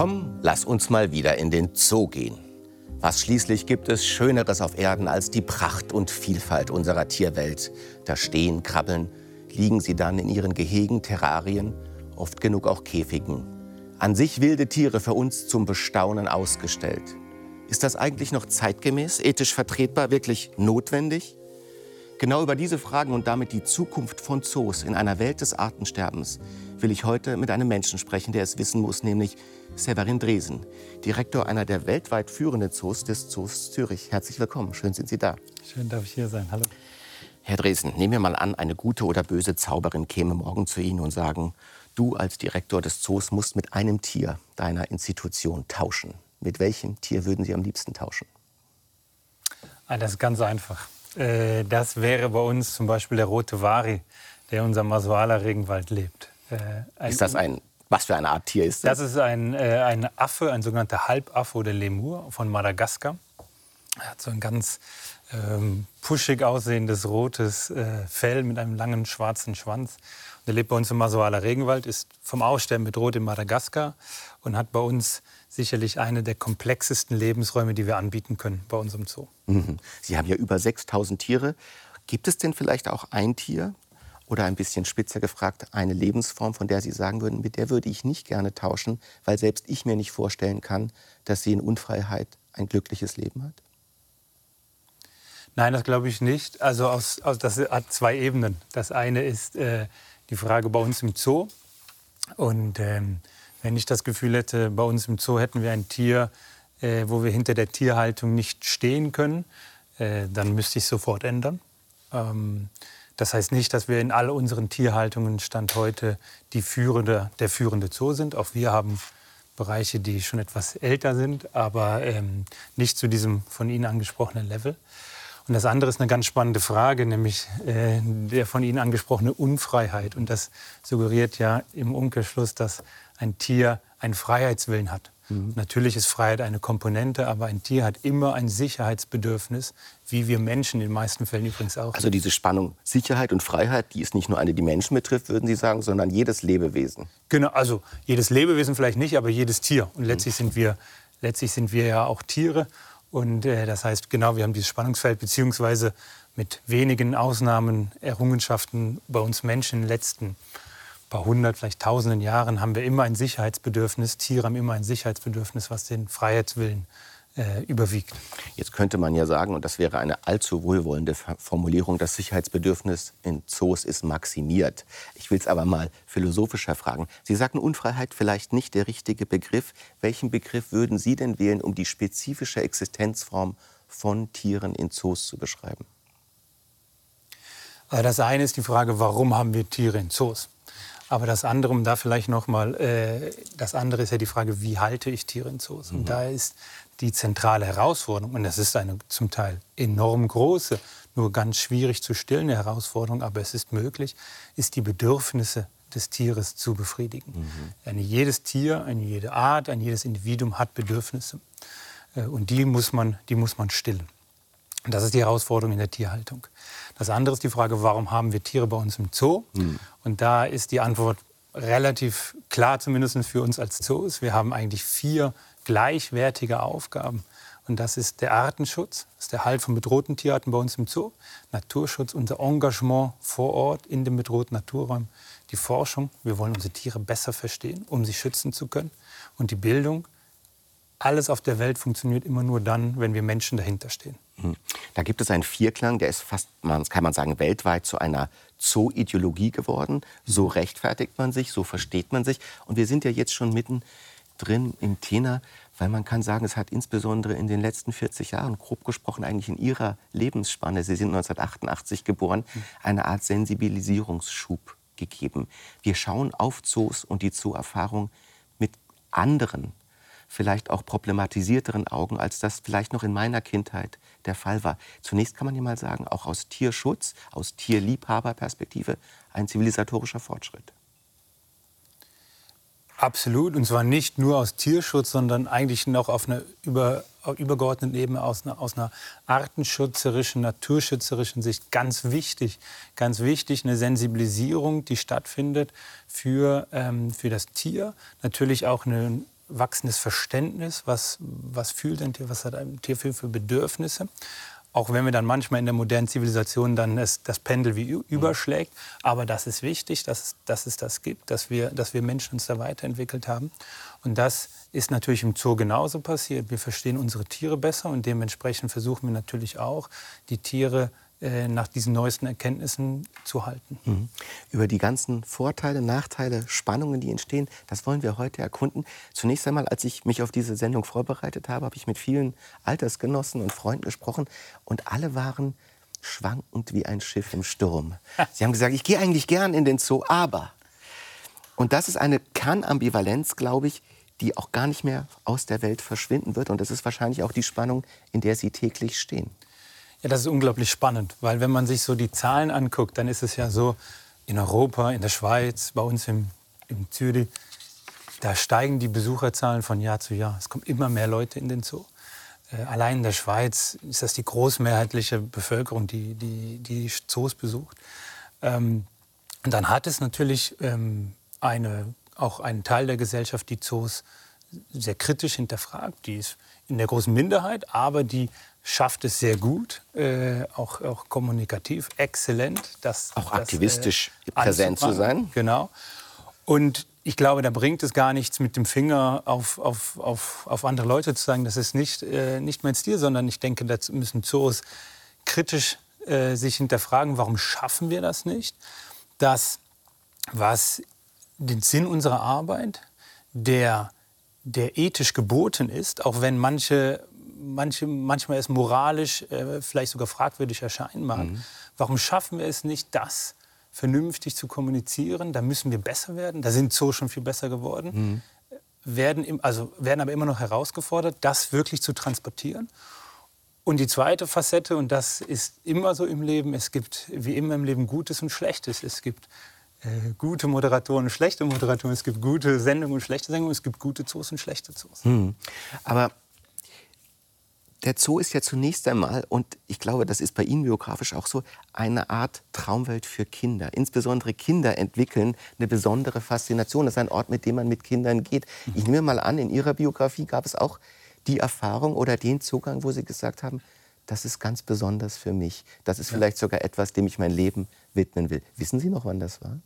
Komm, lass uns mal wieder in den Zoo gehen. Was schließlich gibt es Schöneres auf Erden als die Pracht und Vielfalt unserer Tierwelt? Da stehen, krabbeln, liegen sie dann in ihren Gehegen, Terrarien, oft genug auch Käfigen. An sich wilde Tiere für uns zum Bestaunen ausgestellt. Ist das eigentlich noch zeitgemäß, ethisch vertretbar, wirklich notwendig? Genau über diese Fragen und damit die Zukunft von Zoos in einer Welt des Artensterbens will ich heute mit einem Menschen sprechen, der es wissen muss, nämlich Severin Dresen, Direktor einer der weltweit führenden Zoos des Zoos Zürich. Herzlich willkommen, schön sind Sie da. Schön darf ich hier sein, hallo. Herr Dresen, nehmen wir mal an, eine gute oder böse Zauberin käme morgen zu Ihnen und sagen, du als Direktor des Zoos musst mit einem Tier deiner Institution tauschen. Mit welchem Tier würden Sie am liebsten tauschen? Ah, das ist ganz einfach. Äh, das wäre bei uns zum Beispiel der rote Wari, der in unserem Masuala Regenwald lebt. Äh, ist das ein, was für eine Art Tier ist das? Das ist ein, äh, ein Affe, ein sogenannter Halbaffe oder Lemur von Madagaskar. Er hat so ein ganz ähm, puschig aussehendes rotes äh, Fell mit einem langen schwarzen Schwanz. Und er lebt bei uns im Masuala Regenwald, ist vom Aussterben bedroht in Madagaskar und hat bei uns sicherlich eine der komplexesten Lebensräume, die wir anbieten können bei unserem Zoo. Mhm. Sie haben ja über 6000 Tiere. Gibt es denn vielleicht auch ein Tier oder ein bisschen spitzer gefragt, eine Lebensform, von der Sie sagen würden, mit der würde ich nicht gerne tauschen, weil selbst ich mir nicht vorstellen kann, dass sie in Unfreiheit ein glückliches Leben hat? Nein, das glaube ich nicht. Also aus, aus, das hat zwei Ebenen. Das eine ist äh, die Frage bei uns im Zoo. Und ähm, wenn ich das Gefühl hätte, bei uns im Zoo hätten wir ein Tier, äh, wo wir hinter der Tierhaltung nicht stehen können, äh, dann müsste ich sofort ändern. Ähm, das heißt nicht, dass wir in all unseren Tierhaltungen Stand heute die führende, der führende Zoo sind. Auch wir haben Bereiche, die schon etwas älter sind, aber ähm, nicht zu diesem von Ihnen angesprochenen Level. Und das andere ist eine ganz spannende Frage, nämlich äh, der von Ihnen angesprochene Unfreiheit. Und das suggeriert ja im Umkehrschluss, dass ein Tier einen Freiheitswillen hat. Mhm. Natürlich ist Freiheit eine Komponente, aber ein Tier hat immer ein Sicherheitsbedürfnis, wie wir Menschen in den meisten Fällen übrigens auch. Also diese Spannung Sicherheit und Freiheit, die ist nicht nur eine, die Menschen betrifft, würden Sie sagen, sondern jedes Lebewesen. Genau, also jedes Lebewesen vielleicht nicht, aber jedes Tier. Und letztlich mhm. sind wir, letztlich sind wir ja auch Tiere. Und äh, das heißt, genau, wir haben dieses Spannungsfeld, beziehungsweise mit wenigen Ausnahmen, Errungenschaften bei uns Menschen in den letzten paar hundert, vielleicht tausenden Jahren haben wir immer ein Sicherheitsbedürfnis. Tiere haben immer ein Sicherheitsbedürfnis, was den Freiheitswillen äh, überwiegt. Jetzt könnte man ja sagen, und das wäre eine allzu wohlwollende Formulierung, das Sicherheitsbedürfnis in Zoos ist maximiert. Ich will es aber mal philosophischer fragen. Sie sagten Unfreiheit vielleicht nicht der richtige Begriff. Welchen Begriff würden Sie denn wählen, um die spezifische Existenzform von Tieren in Zoos zu beschreiben? Das eine ist die Frage, warum haben wir Tiere in Zoos? Aber das andere, um da vielleicht noch mal, äh, das andere ist ja die Frage, wie halte ich Tiere in Zoos? Mhm. Und da ist die zentrale Herausforderung, und das ist eine zum Teil enorm große, nur ganz schwierig zu stillende Herausforderung, aber es ist möglich, ist die Bedürfnisse des Tieres zu befriedigen. Mhm. Eine, jedes Tier, eine jede Art, ein jedes Individuum hat Bedürfnisse. Äh, und die muss man, die muss man stillen. Das ist die Herausforderung in der Tierhaltung. Das andere ist die Frage, warum haben wir Tiere bei uns im Zoo? Mhm. Und da ist die Antwort relativ klar, zumindest für uns als Zoos. Wir haben eigentlich vier gleichwertige Aufgaben. Und das ist der Artenschutz, das ist der Halt von bedrohten Tierarten bei uns im Zoo, Naturschutz, unser Engagement vor Ort in den bedrohten Naturräumen, die Forschung, wir wollen unsere Tiere besser verstehen, um sie schützen zu können, und die Bildung, alles auf der Welt funktioniert immer nur dann, wenn wir Menschen dahinter stehen. Hm. Da gibt es einen Vierklang, der ist fast, kann man sagen, weltweit zu einer Zoo-Ideologie geworden. So rechtfertigt man sich, so versteht man sich. Und wir sind ja jetzt schon mitten drin im Thema, weil man kann sagen, es hat insbesondere in den letzten 40 Jahren, grob gesprochen eigentlich in Ihrer Lebensspanne, Sie sind 1988 geboren, hm. eine Art Sensibilisierungsschub gegeben. Wir schauen auf Zoos und die Zoo-Erfahrung mit anderen vielleicht auch problematisierteren Augen, als das vielleicht noch in meiner Kindheit der Fall war. Zunächst kann man ja mal sagen, auch aus Tierschutz, aus Tierliebhaberperspektive ein zivilisatorischer Fortschritt. Absolut, und zwar nicht nur aus Tierschutz, sondern eigentlich noch auf einer über, übergeordneten Ebene aus einer, aus einer artenschutzerischen, naturschützerischen Sicht ganz wichtig. Ganz wichtig, eine Sensibilisierung, die stattfindet für, ähm, für das Tier. Natürlich auch eine wachsendes Verständnis, was, was fühlt ein Tier, was hat ein Tier für, für Bedürfnisse. Auch wenn wir dann manchmal in der modernen Zivilisation dann es, das Pendel wie überschlägt. Aber das ist wichtig, dass, dass es das gibt, dass wir, dass wir Menschen uns da weiterentwickelt haben. Und das ist natürlich im Zoo genauso passiert. Wir verstehen unsere Tiere besser und dementsprechend versuchen wir natürlich auch, die Tiere nach diesen neuesten Erkenntnissen zu halten. Mhm. Über die ganzen Vorteile, Nachteile, Spannungen, die entstehen, das wollen wir heute erkunden. Zunächst einmal, als ich mich auf diese Sendung vorbereitet habe, habe ich mit vielen Altersgenossen und Freunden gesprochen und alle waren schwankend wie ein Schiff im Sturm. Sie haben gesagt, ich gehe eigentlich gern in den Zoo, aber. Und das ist eine Kernambivalenz, glaube ich, die auch gar nicht mehr aus der Welt verschwinden wird. Und das ist wahrscheinlich auch die Spannung, in der Sie täglich stehen. Ja, das ist unglaublich spannend, weil wenn man sich so die Zahlen anguckt, dann ist es ja so, in Europa, in der Schweiz, bei uns im, im Zürich, da steigen die Besucherzahlen von Jahr zu Jahr. Es kommen immer mehr Leute in den Zoo. Äh, allein in der Schweiz ist das die großmehrheitliche Bevölkerung, die die, die Zoos besucht. Ähm, und dann hat es natürlich ähm, eine, auch einen Teil der Gesellschaft, die Zoos sehr kritisch hinterfragt. Die ist in der großen Minderheit, aber die schafft es sehr gut, äh, auch, auch kommunikativ, exzellent. Das, auch aktivistisch das, äh, präsent zu sein. Genau. Und ich glaube, da bringt es gar nichts, mit dem Finger auf, auf, auf, auf andere Leute zu sagen, das ist nicht, äh, nicht mein Stil, sondern ich denke, da müssen Zoos kritisch äh, sich hinterfragen, warum schaffen wir das nicht? Das, was den Sinn unserer Arbeit, der, der ethisch geboten ist, auch wenn manche manche, manchmal es moralisch äh, vielleicht sogar fragwürdig erscheinen mag. Mhm. Warum schaffen wir es nicht, das vernünftig zu kommunizieren? Da müssen wir besser werden. Da sind so schon viel besser geworden. Mhm. Werden, im, also werden aber immer noch herausgefordert, das wirklich zu transportieren. Und die zweite Facette, und das ist immer so im Leben, es gibt wie immer im Leben Gutes und Schlechtes. Es gibt äh, gute Moderatoren und schlechte Moderatoren, es gibt gute Sendungen und schlechte Sendungen, es gibt gute Zoos und schlechte Zoos. Hm. Aber der Zoo ist ja zunächst einmal, und ich glaube, das ist bei Ihnen biografisch auch so, eine Art Traumwelt für Kinder. Insbesondere Kinder entwickeln eine besondere Faszination. Das ist ein Ort, mit dem man mit Kindern geht. Ich nehme mal an, in Ihrer Biografie gab es auch die Erfahrung oder den Zugang, wo Sie gesagt haben, das ist ganz besonders für mich. Das ist ja. vielleicht sogar etwas, dem ich mein Leben widmen will. Wissen Sie noch, wann das war?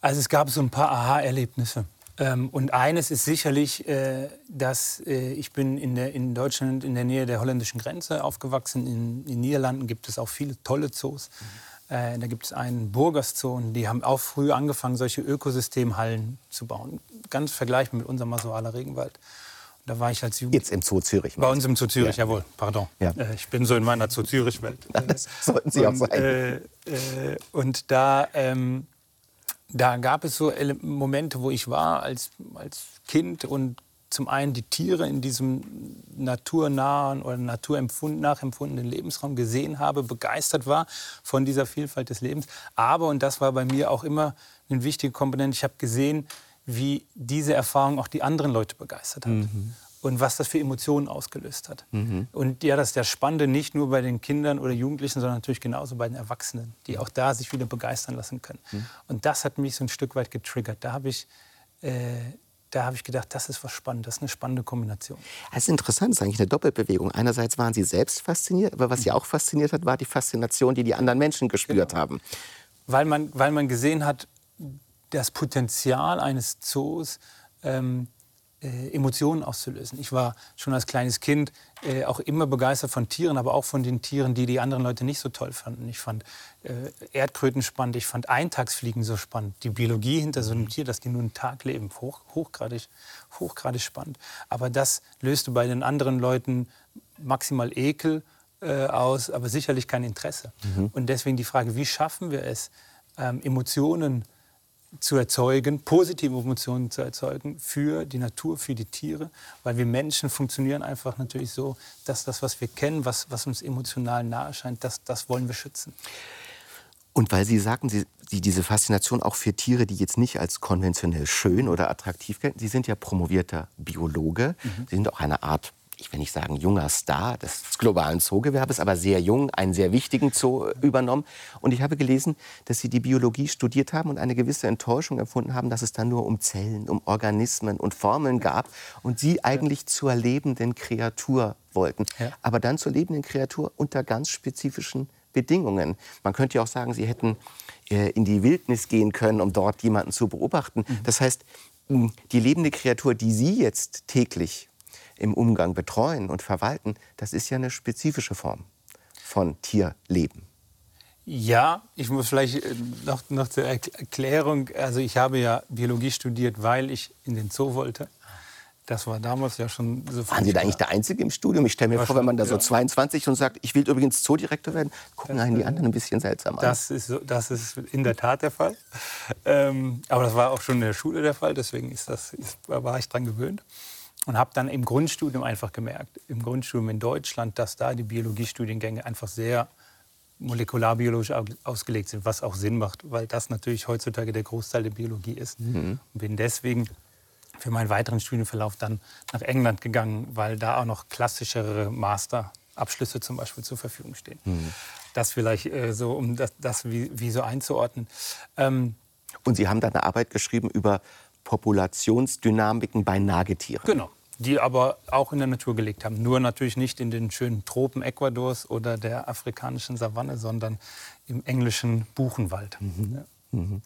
Also es gab so ein paar Aha-Erlebnisse. Ähm, und eines ist sicherlich, äh, dass äh, ich bin in, der, in Deutschland in der Nähe der holländischen Grenze aufgewachsen. In den Niederlanden gibt es auch viele tolle Zoos. Mhm. Äh, da gibt es einen Burgers-Zoo und die haben auch früh angefangen, solche Ökosystemhallen zu bauen. Ganz vergleichbar mit unserem Masoaler Regenwald. Und da war ich als Jugend Jetzt im Zoo Zürich. Bei uns im Zoo Zürich, ja. jawohl. Pardon. Ja. Äh, ich bin so in meiner Zoo Zürich-Welt. Das sollten Sie und, auch sein. Äh, äh, und da... Ähm, da gab es so Momente, wo ich war als, als Kind und zum einen die Tiere in diesem naturnahen oder nachempfundenen Lebensraum gesehen habe, begeistert war von dieser Vielfalt des Lebens. Aber, und das war bei mir auch immer eine wichtige Komponente, ich habe gesehen, wie diese Erfahrung auch die anderen Leute begeistert hat. Mhm und was das für Emotionen ausgelöst hat. Mhm. Und ja, das ist das Spannende nicht nur bei den Kindern oder Jugendlichen, sondern natürlich genauso bei den Erwachsenen, die auch da sich wieder begeistern lassen können. Mhm. Und das hat mich so ein Stück weit getriggert. Da habe ich, äh, da ich gedacht, das ist was Spannendes, das ist eine spannende Kombination. Es ist interessant, es ist eigentlich eine Doppelbewegung. Einerseits waren Sie selbst fasziniert, aber was Sie mhm. auch fasziniert hat, war die Faszination, die die anderen Menschen gespürt genau. haben. Weil man, weil man gesehen hat, das Potenzial eines Zoos ähm, äh, Emotionen auszulösen. Ich war schon als kleines Kind äh, auch immer begeistert von Tieren, aber auch von den Tieren, die die anderen Leute nicht so toll fanden. Ich fand äh, Erdkröten spannend, ich fand Eintagsfliegen so spannend. Die Biologie hinter so einem Tier, dass die nur einen Tag leben, hoch, hochgradig, hochgradig spannend. Aber das löste bei den anderen Leuten maximal Ekel äh, aus, aber sicherlich kein Interesse. Mhm. Und deswegen die Frage, wie schaffen wir es, ähm, Emotionen zu zu erzeugen, positive Emotionen zu erzeugen für die Natur, für die Tiere, weil wir Menschen funktionieren einfach natürlich so, dass das, was wir kennen, was, was uns emotional nahe scheint, das, das wollen wir schützen. Und weil Sie sagten, Sie, Sie diese Faszination auch für Tiere, die jetzt nicht als konventionell schön oder attraktiv gelten, Sie sind ja promovierter Biologe, mhm. Sie sind auch eine Art ich will nicht sagen junger Star des globalen Zoogewerbes, aber sehr jung, einen sehr wichtigen Zoo übernommen. Und ich habe gelesen, dass Sie die Biologie studiert haben und eine gewisse Enttäuschung empfunden haben, dass es dann nur um Zellen, um Organismen und Formeln gab und Sie eigentlich zur lebenden Kreatur wollten. Aber dann zur lebenden Kreatur unter ganz spezifischen Bedingungen. Man könnte ja auch sagen, Sie hätten äh, in die Wildnis gehen können, um dort jemanden zu beobachten. Mhm. Das heißt, die lebende Kreatur, die Sie jetzt täglich im Umgang betreuen und verwalten, das ist ja eine spezifische Form von Tierleben. Ja, ich muss vielleicht äh, noch, noch zur Erklärung. Also ich habe ja Biologie studiert, weil ich in den Zoo wollte. Das war damals ja schon so. Waren Sie da eigentlich der Einzige im Studium? Ich stelle mir vor, wenn man da so 22 und sagt, ich will übrigens Zoodirektor werden, gucken einen die anderen ein bisschen seltsam an. Das ist, so, das ist in der Tat der Fall. Ähm, aber das war auch schon in der Schule der Fall, deswegen ist das, ist, war ich daran gewöhnt. Und habe dann im Grundstudium einfach gemerkt, im Grundstudium in Deutschland, dass da die Biologiestudiengänge einfach sehr molekularbiologisch ausgelegt sind, was auch Sinn macht, weil das natürlich heutzutage der Großteil der Biologie ist. Mhm. Und bin deswegen für meinen weiteren Studienverlauf dann nach England gegangen, weil da auch noch klassischere Masterabschlüsse zum Beispiel zur Verfügung stehen. Mhm. Das vielleicht äh, so, um das, das wie, wie, so einzuordnen. Ähm, und Sie haben da eine Arbeit geschrieben über Populationsdynamiken bei Nagetieren. Genau die aber auch in der Natur gelegt haben. Nur natürlich nicht in den schönen Tropen Ecuadors oder der afrikanischen Savanne, sondern im englischen Buchenwald. Mhm. Ja. Mhm.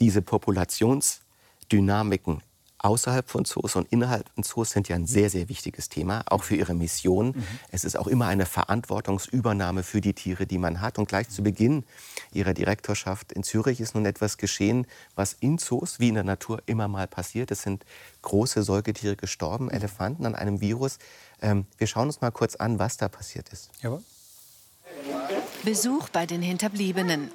Diese Populationsdynamiken außerhalb von Zoos und innerhalb von Zoos sind ja ein sehr, sehr wichtiges Thema, auch für ihre Mission. Mhm. Es ist auch immer eine Verantwortungsübernahme für die Tiere, die man hat. Und gleich zu Beginn ihrer Direktorschaft in Zürich ist nun etwas geschehen, was in Zoos wie in der Natur immer mal passiert. Es sind große Säugetiere gestorben, mhm. Elefanten an einem Virus. Ähm, wir schauen uns mal kurz an, was da passiert ist. Jawohl. Besuch bei den Hinterbliebenen.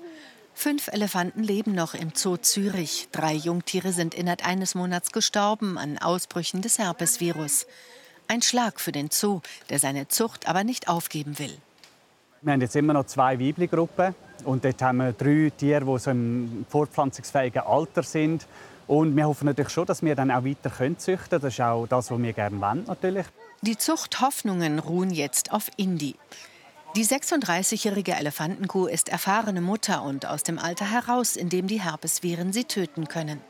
Fünf Elefanten leben noch im Zoo Zürich. Drei Jungtiere sind innerhalb eines Monats gestorben an Ausbrüchen des Herpesvirus. Ein Schlag für den Zoo, der seine Zucht aber nicht aufgeben will. Wir haben jetzt immer noch zwei weibliche Gruppen und dort haben wir drei Tiere, die so im fortpflanzungsfähigen Alter sind. Und wir hoffen natürlich schon, dass wir dann auch weiter züchten können. Das ist auch das, was wir gerne wollen, natürlich. Die Zuchthoffnungen ruhen jetzt auf Indie. Die 36-jährige Elefantenkuh ist erfahrene Mutter und aus dem Alter heraus, in dem die Herpesviren sie töten können.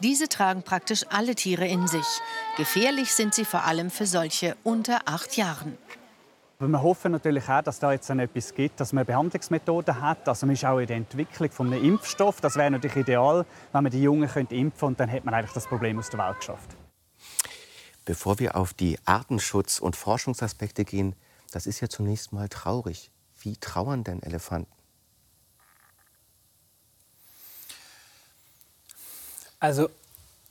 Diese tragen praktisch alle Tiere in sich. Gefährlich sind sie vor allem für solche unter acht Jahren. Wir hoffen natürlich auch, dass da jetzt etwas gibt, dass man Behandlungsmethoden hat. Also man ist auch in der Entwicklung von einem Impfstoff. Das wäre natürlich ideal, wenn man die Jungen könnte impfen und dann hätte man eigentlich das Problem aus der Welt geschafft. Bevor wir auf die Artenschutz- und Forschungsaspekte gehen, das ist ja zunächst mal traurig. Wie trauern denn Elefanten? Also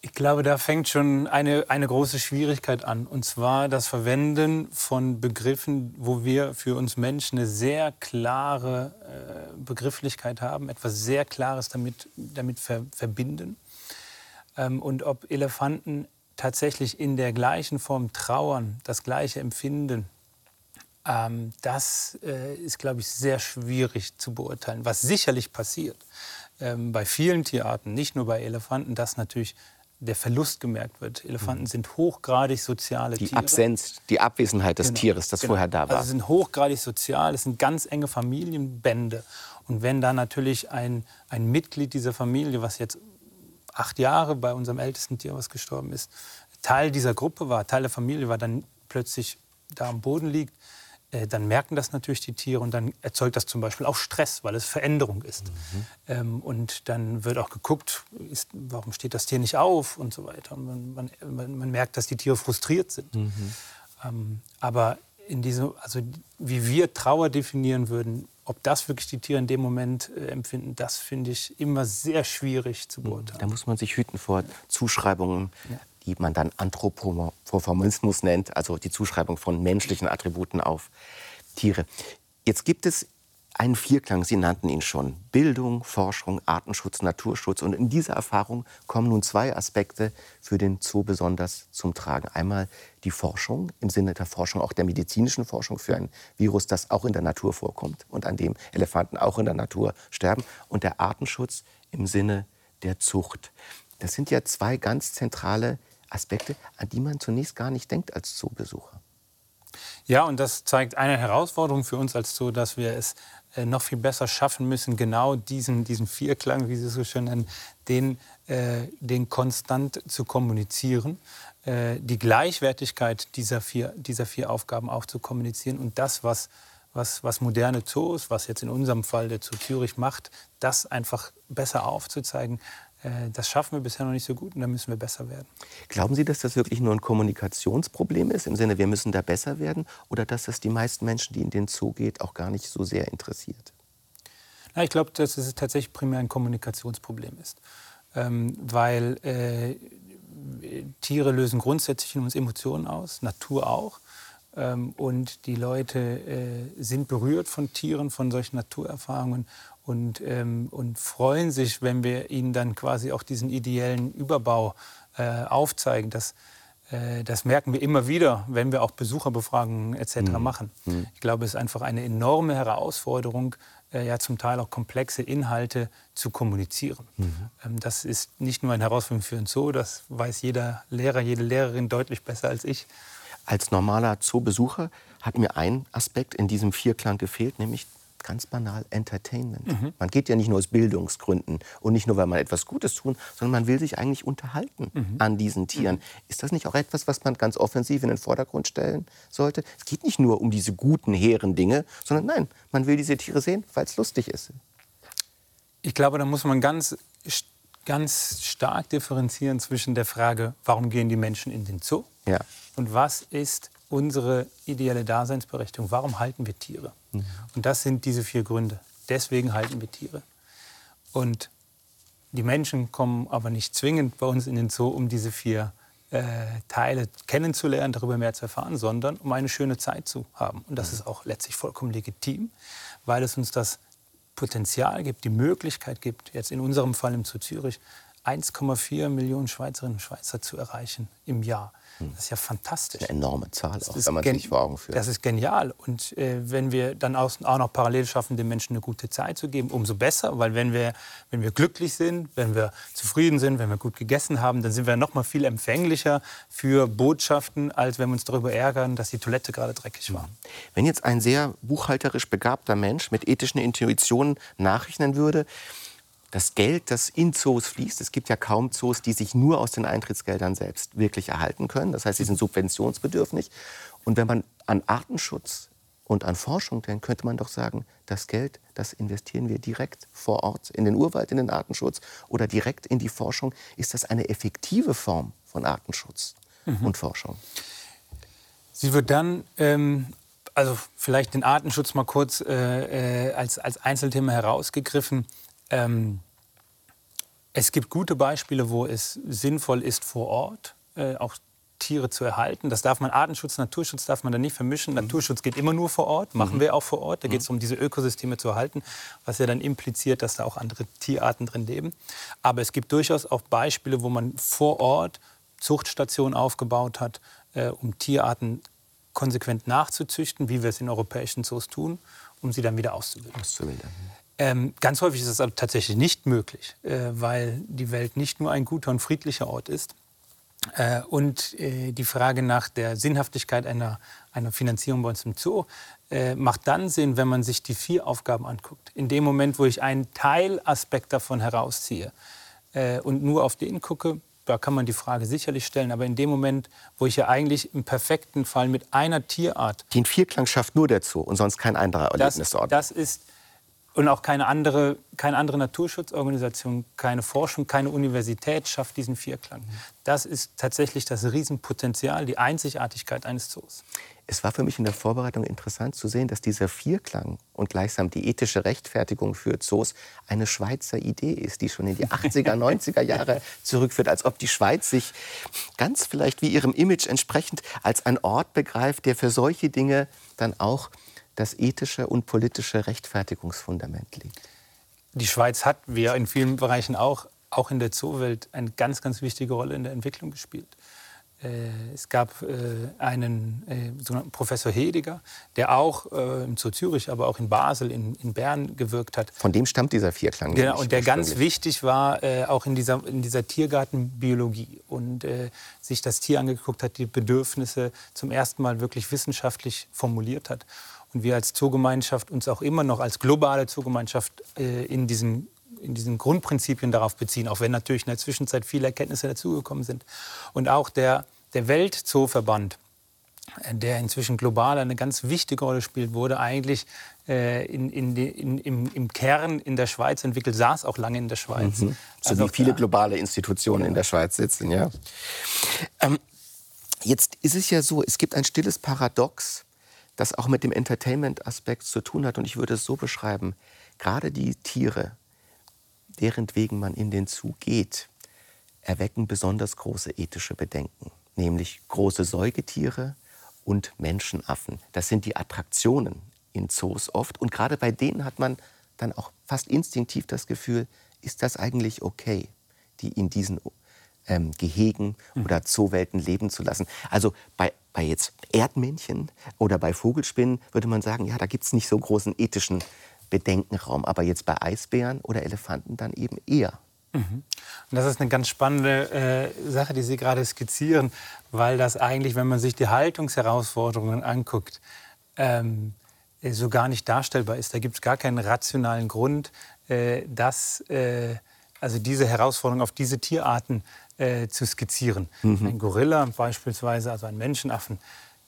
ich glaube, da fängt schon eine, eine große Schwierigkeit an. Und zwar das Verwenden von Begriffen, wo wir für uns Menschen eine sehr klare äh, Begrifflichkeit haben, etwas sehr Klares damit, damit ver verbinden. Ähm, und ob Elefanten tatsächlich in der gleichen Form trauern, das gleiche empfinden, ähm, das äh, ist, glaube ich, sehr schwierig zu beurteilen. Was sicherlich passiert ähm, bei vielen Tierarten, nicht nur bei Elefanten, dass natürlich der Verlust gemerkt wird. Elefanten mhm. sind hochgradig soziale die Tiere. Die Absenz, die Abwesenheit des genau. Tieres, das genau. vorher da war. Also sind hochgradig sozial, es sind ganz enge Familienbände. Und wenn da natürlich ein, ein Mitglied dieser Familie, was jetzt acht Jahre bei unserem ältesten Tier, was gestorben ist, Teil dieser Gruppe war, Teil der Familie war, dann plötzlich da am Boden liegt, dann merken das natürlich die Tiere und dann erzeugt das zum Beispiel auch Stress, weil es Veränderung ist. Mhm. Ähm, und dann wird auch geguckt, ist, warum steht das Tier nicht auf und so weiter. Und man, man, man merkt, dass die Tiere frustriert sind. Mhm. Ähm, aber in diesem, also wie wir Trauer definieren würden, ob das wirklich die Tiere in dem Moment äh, empfinden, das finde ich immer sehr schwierig zu mhm. beurteilen. Da muss man sich hüten vor Zuschreibungen. Ja die man dann Anthropomorphismus nennt, also die Zuschreibung von menschlichen Attributen auf Tiere. Jetzt gibt es einen Vierklang, Sie nannten ihn schon. Bildung, Forschung, Artenschutz, Naturschutz. Und in dieser Erfahrung kommen nun zwei Aspekte für den Zoo besonders zum Tragen. Einmal die Forschung, im Sinne der Forschung, auch der medizinischen Forschung für ein Virus, das auch in der Natur vorkommt und an dem Elefanten auch in der Natur sterben. Und der Artenschutz im Sinne der Zucht. Das sind ja zwei ganz zentrale Aspekte, an die man zunächst gar nicht denkt als Zoobesucher. Ja, und das zeigt eine Herausforderung für uns als Zoo, dass wir es äh, noch viel besser schaffen müssen, genau diesen, diesen Vierklang, wie Sie es so schön nennen, den, äh, den konstant zu kommunizieren, äh, die Gleichwertigkeit dieser vier, dieser vier Aufgaben auch zu kommunizieren und das, was, was, was moderne Zoos, was jetzt in unserem Fall der Zoo Zürich macht, das einfach besser aufzuzeigen, das schaffen wir bisher noch nicht so gut und da müssen wir besser werden. Glauben Sie, dass das wirklich nur ein Kommunikationsproblem ist, im Sinne, wir müssen da besser werden, oder dass das die meisten Menschen, die in den Zoo geht, auch gar nicht so sehr interessiert? Na, ich glaube, dass es tatsächlich primär ein Kommunikationsproblem ist, ähm, weil äh, Tiere lösen grundsätzlich in uns Emotionen aus, Natur auch. Ähm, und die Leute äh, sind berührt von Tieren, von solchen Naturerfahrungen und, ähm, und freuen sich, wenn wir ihnen dann quasi auch diesen ideellen Überbau äh, aufzeigen. Das, äh, das merken wir immer wieder, wenn wir auch Besucherbefragungen etc. Mhm. machen. Mhm. Ich glaube, es ist einfach eine enorme Herausforderung, äh, ja zum Teil auch komplexe Inhalte zu kommunizieren. Mhm. Ähm, das ist nicht nur eine Herausforderung für uns Zoo, das weiß jeder Lehrer, jede Lehrerin deutlich besser als ich. Als normaler Zoobesucher hat mir ein Aspekt in diesem Vierklang gefehlt, nämlich ganz banal Entertainment. Mhm. Man geht ja nicht nur aus Bildungsgründen und nicht nur, weil man etwas Gutes tun, sondern man will sich eigentlich unterhalten mhm. an diesen Tieren. Mhm. Ist das nicht auch etwas, was man ganz offensiv in den Vordergrund stellen sollte? Es geht nicht nur um diese guten, hehren Dinge, sondern nein, man will diese Tiere sehen, weil es lustig ist. Ich glaube, da muss man ganz, ganz stark differenzieren zwischen der Frage, warum gehen die Menschen in den Zoo ja. und was ist unsere ideelle Daseinsberechtigung. Warum halten wir Tiere? Mhm. Und das sind diese vier Gründe. Deswegen halten wir Tiere. Und die Menschen kommen aber nicht zwingend bei uns in den Zoo, um diese vier äh, Teile kennenzulernen, darüber mehr zu erfahren, sondern um eine schöne Zeit zu haben. Und das mhm. ist auch letztlich vollkommen legitim, weil es uns das Potenzial gibt, die Möglichkeit gibt, jetzt in unserem Fall im Zoo Zürich 1,4 Millionen Schweizerinnen und Schweizer zu erreichen im Jahr. Das ist ja fantastisch. Eine enorme Zahl, auch, wenn man sich vor Augen führt. Das ist genial. Und äh, wenn wir dann auch, auch, noch parallel schaffen, den Menschen eine gute Zeit zu geben, umso besser. Weil wenn wir, wenn wir glücklich sind, wenn wir zufrieden sind, wenn wir gut gegessen haben, dann sind wir noch mal viel empfänglicher für Botschaften, als wenn wir uns darüber ärgern, dass die Toilette gerade dreckig war. Wenn jetzt ein sehr buchhalterisch begabter Mensch mit ethischen Intuitionen nachrechnen würde, das Geld, das in Zoos fließt, es gibt ja kaum Zoos, die sich nur aus den Eintrittsgeldern selbst wirklich erhalten können. Das heißt, sie sind subventionsbedürftig. Und wenn man an Artenschutz und an Forschung denkt, könnte man doch sagen, das Geld, das investieren wir direkt vor Ort in den Urwald, in den Artenschutz oder direkt in die Forschung. Ist das eine effektive Form von Artenschutz mhm. und Forschung? Sie wird dann ähm, also vielleicht den Artenschutz mal kurz äh, äh als, als Einzelthema herausgegriffen. Ähm, es gibt gute Beispiele, wo es sinnvoll ist, vor Ort äh, auch Tiere zu erhalten. Das darf man, Artenschutz, Naturschutz darf man da nicht vermischen. Mhm. Naturschutz geht immer nur vor Ort, machen mhm. wir auch vor Ort. Da geht es mhm. um diese Ökosysteme zu erhalten, was ja dann impliziert, dass da auch andere Tierarten drin leben. Aber es gibt durchaus auch Beispiele, wo man vor Ort Zuchtstationen aufgebaut hat, äh, um Tierarten konsequent nachzuzüchten, wie wir es in europäischen Zoos tun, um sie dann wieder auszubilden. auszubilden. Ähm, ganz häufig ist es aber tatsächlich nicht möglich, äh, weil die Welt nicht nur ein guter und friedlicher Ort ist. Äh, und äh, die Frage nach der Sinnhaftigkeit einer, einer Finanzierung bei uns im Zoo äh, macht dann Sinn, wenn man sich die vier Aufgaben anguckt. In dem Moment, wo ich einen Teilaspekt davon herausziehe äh, und nur auf den gucke, da kann man die Frage sicherlich stellen. Aber in dem Moment, wo ich ja eigentlich im perfekten Fall mit einer Tierart. Den Vierklang schafft nur der Zoo und sonst kein anderer Erlebnisort. Das, das ist und auch keine andere, keine andere Naturschutzorganisation, keine Forschung, keine Universität schafft diesen Vierklang. Das ist tatsächlich das Riesenpotenzial, die Einzigartigkeit eines Zoos. Es war für mich in der Vorbereitung interessant zu sehen, dass dieser Vierklang und gleichsam die ethische Rechtfertigung für Zoos eine Schweizer Idee ist, die schon in die 80er, 90er Jahre zurückführt, als ob die Schweiz sich ganz vielleicht wie ihrem Image entsprechend als ein Ort begreift, der für solche Dinge dann auch das ethische und politische Rechtfertigungsfundament liegt. Die Schweiz hat, wie in vielen Bereichen auch, auch in der Zoowelt eine ganz, ganz wichtige Rolle in der Entwicklung gespielt. Äh, es gab äh, einen äh, Professor Hediger, der auch zu Zürich, aber auch in Basel, in, in Bern gewirkt hat. Von dem stammt dieser Vierklang. Genau, und der ganz wichtig war, auch in dieser, in dieser Tiergartenbiologie und sich das Tier angeguckt hat, die Bedürfnisse zum ersten Mal wirklich wissenschaftlich formuliert hat. Und wir als Zoogemeinschaft uns auch immer noch als globale Zoogemeinschaft in diesen in diesen Grundprinzipien darauf beziehen, auch wenn natürlich in der Zwischenzeit viele Erkenntnisse dazugekommen sind. Und auch der, der Weltzooverband, äh, der inzwischen global eine ganz wichtige Rolle spielt, wurde eigentlich äh, in, in, in, im, im, Kern in der Schweiz entwickelt, saß auch lange in der Schweiz. Mhm. So also wie viele globale Institutionen ja. in der Schweiz sitzen, ja. Ähm, jetzt ist es ja so, es gibt ein stilles Paradox, das auch mit dem Entertainment-Aspekt zu tun hat. Und ich würde es so beschreiben, gerade die Tiere, deren wegen man in den Zug geht, erwecken besonders große ethische Bedenken, nämlich große Säugetiere und Menschenaffen. Das sind die Attraktionen in Zoos oft. Und gerade bei denen hat man dann auch fast instinktiv das Gefühl, ist das eigentlich okay, die in diesen ähm, Gehegen mhm. oder Zoowelten leben zu lassen. Also bei, bei jetzt Erdmännchen oder bei Vogelspinnen würde man sagen, ja, da gibt es nicht so großen ethischen Bedenkenraum. Aber jetzt bei Eisbären oder Elefanten dann eben eher. Mhm. Und das ist eine ganz spannende äh, Sache, die Sie gerade skizzieren, weil das eigentlich, wenn man sich die Haltungsherausforderungen anguckt, ähm, so gar nicht darstellbar ist. Da gibt es gar keinen rationalen Grund, äh, dass, äh, also diese Herausforderung auf diese Tierarten äh, zu skizzieren. Mhm. Ein Gorilla beispielsweise, also ein Menschenaffen,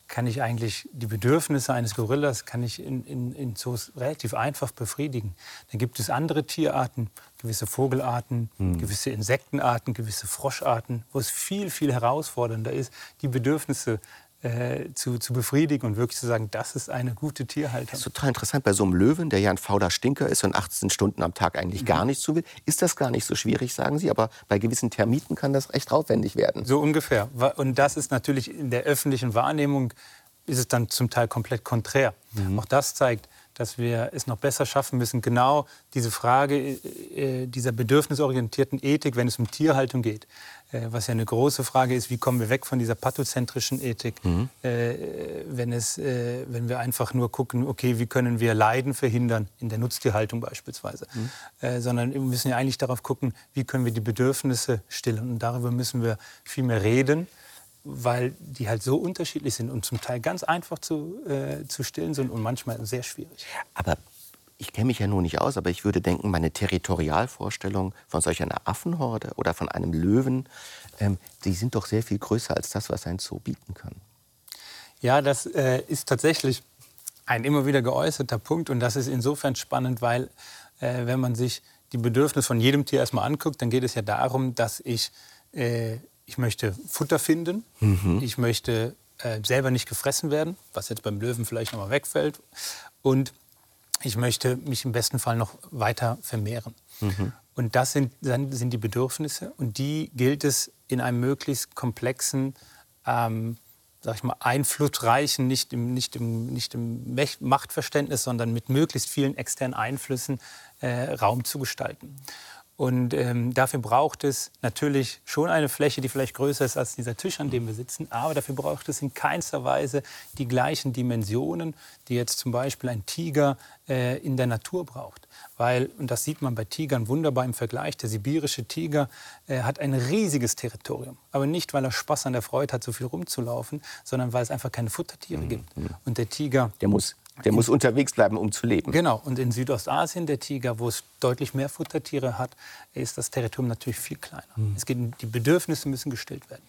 kann ich eigentlich die Bedürfnisse eines Gorillas kann ich in, in, in Zoos relativ einfach befriedigen. Dann gibt es andere Tierarten, gewisse Vogelarten, mhm. gewisse Insektenarten, gewisse Froscharten, wo es viel, viel herausfordernder ist, die Bedürfnisse äh, zu, zu befriedigen und wirklich zu sagen, das ist eine gute Tierhaltung. Das ist total interessant. Bei so einem Löwen, der ja ein fauler Stinker ist und 18 Stunden am Tag eigentlich mhm. gar nichts zu will, ist das gar nicht so schwierig, sagen Sie. Aber bei gewissen Termiten kann das recht aufwendig werden. So ungefähr. Und das ist natürlich in der öffentlichen Wahrnehmung ist es dann zum Teil komplett konträr. Mhm. Auch das zeigt, dass wir es noch besser schaffen müssen, genau diese Frage äh, dieser bedürfnisorientierten Ethik, wenn es um Tierhaltung geht, was ja eine große Frage ist, wie kommen wir weg von dieser pathozentrischen Ethik, mhm. äh, wenn, es, äh, wenn wir einfach nur gucken, okay, wie können wir Leiden verhindern, in der Nutztierhaltung beispielsweise, mhm. Äh, sondern wir müssen ja eigentlich darauf gucken, wie können wir die Bedürfnisse stillen. Und darüber müssen wir viel mehr reden weil die halt so unterschiedlich sind und zum Teil ganz einfach zu, äh, zu stillen sind und manchmal sehr schwierig. Aber ich kenne mich ja nur nicht aus, aber ich würde denken, meine Territorialvorstellung von solch einer Affenhorde oder von einem Löwen, ähm, die sind doch sehr viel größer als das, was ein Zoo bieten kann. Ja, das äh, ist tatsächlich ein immer wieder geäußerter Punkt und das ist insofern spannend, weil äh, wenn man sich die Bedürfnisse von jedem Tier erstmal anguckt, dann geht es ja darum, dass ich äh, ich möchte Futter finden, mhm. ich möchte äh, selber nicht gefressen werden, was jetzt beim Löwen vielleicht noch mal wegfällt. Und ich möchte mich im besten Fall noch weiter vermehren. Mhm. Und das sind, sind die Bedürfnisse und die gilt es in einem möglichst komplexen, ähm, sag ich mal, einflussreichen, nicht im, nicht, im, nicht im Machtverständnis, sondern mit möglichst vielen externen Einflüssen äh, Raum zu gestalten. Und ähm, dafür braucht es natürlich schon eine Fläche, die vielleicht größer ist als dieser Tisch, an dem wir sitzen. Aber dafür braucht es in keinster Weise die gleichen Dimensionen, die jetzt zum Beispiel ein Tiger äh, in der Natur braucht. Weil, und das sieht man bei Tigern wunderbar im Vergleich, der sibirische Tiger äh, hat ein riesiges Territorium. Aber nicht, weil er Spaß an der Freude hat, so viel rumzulaufen, sondern weil es einfach keine Futtertiere mhm. gibt. Und der Tiger... Der muss der muss unterwegs bleiben, um zu leben. Genau. Und in Südostasien, der Tiger, wo es deutlich mehr Futtertiere hat, ist das Territorium natürlich viel kleiner. Mhm. Es geht, die Bedürfnisse müssen gestillt werden.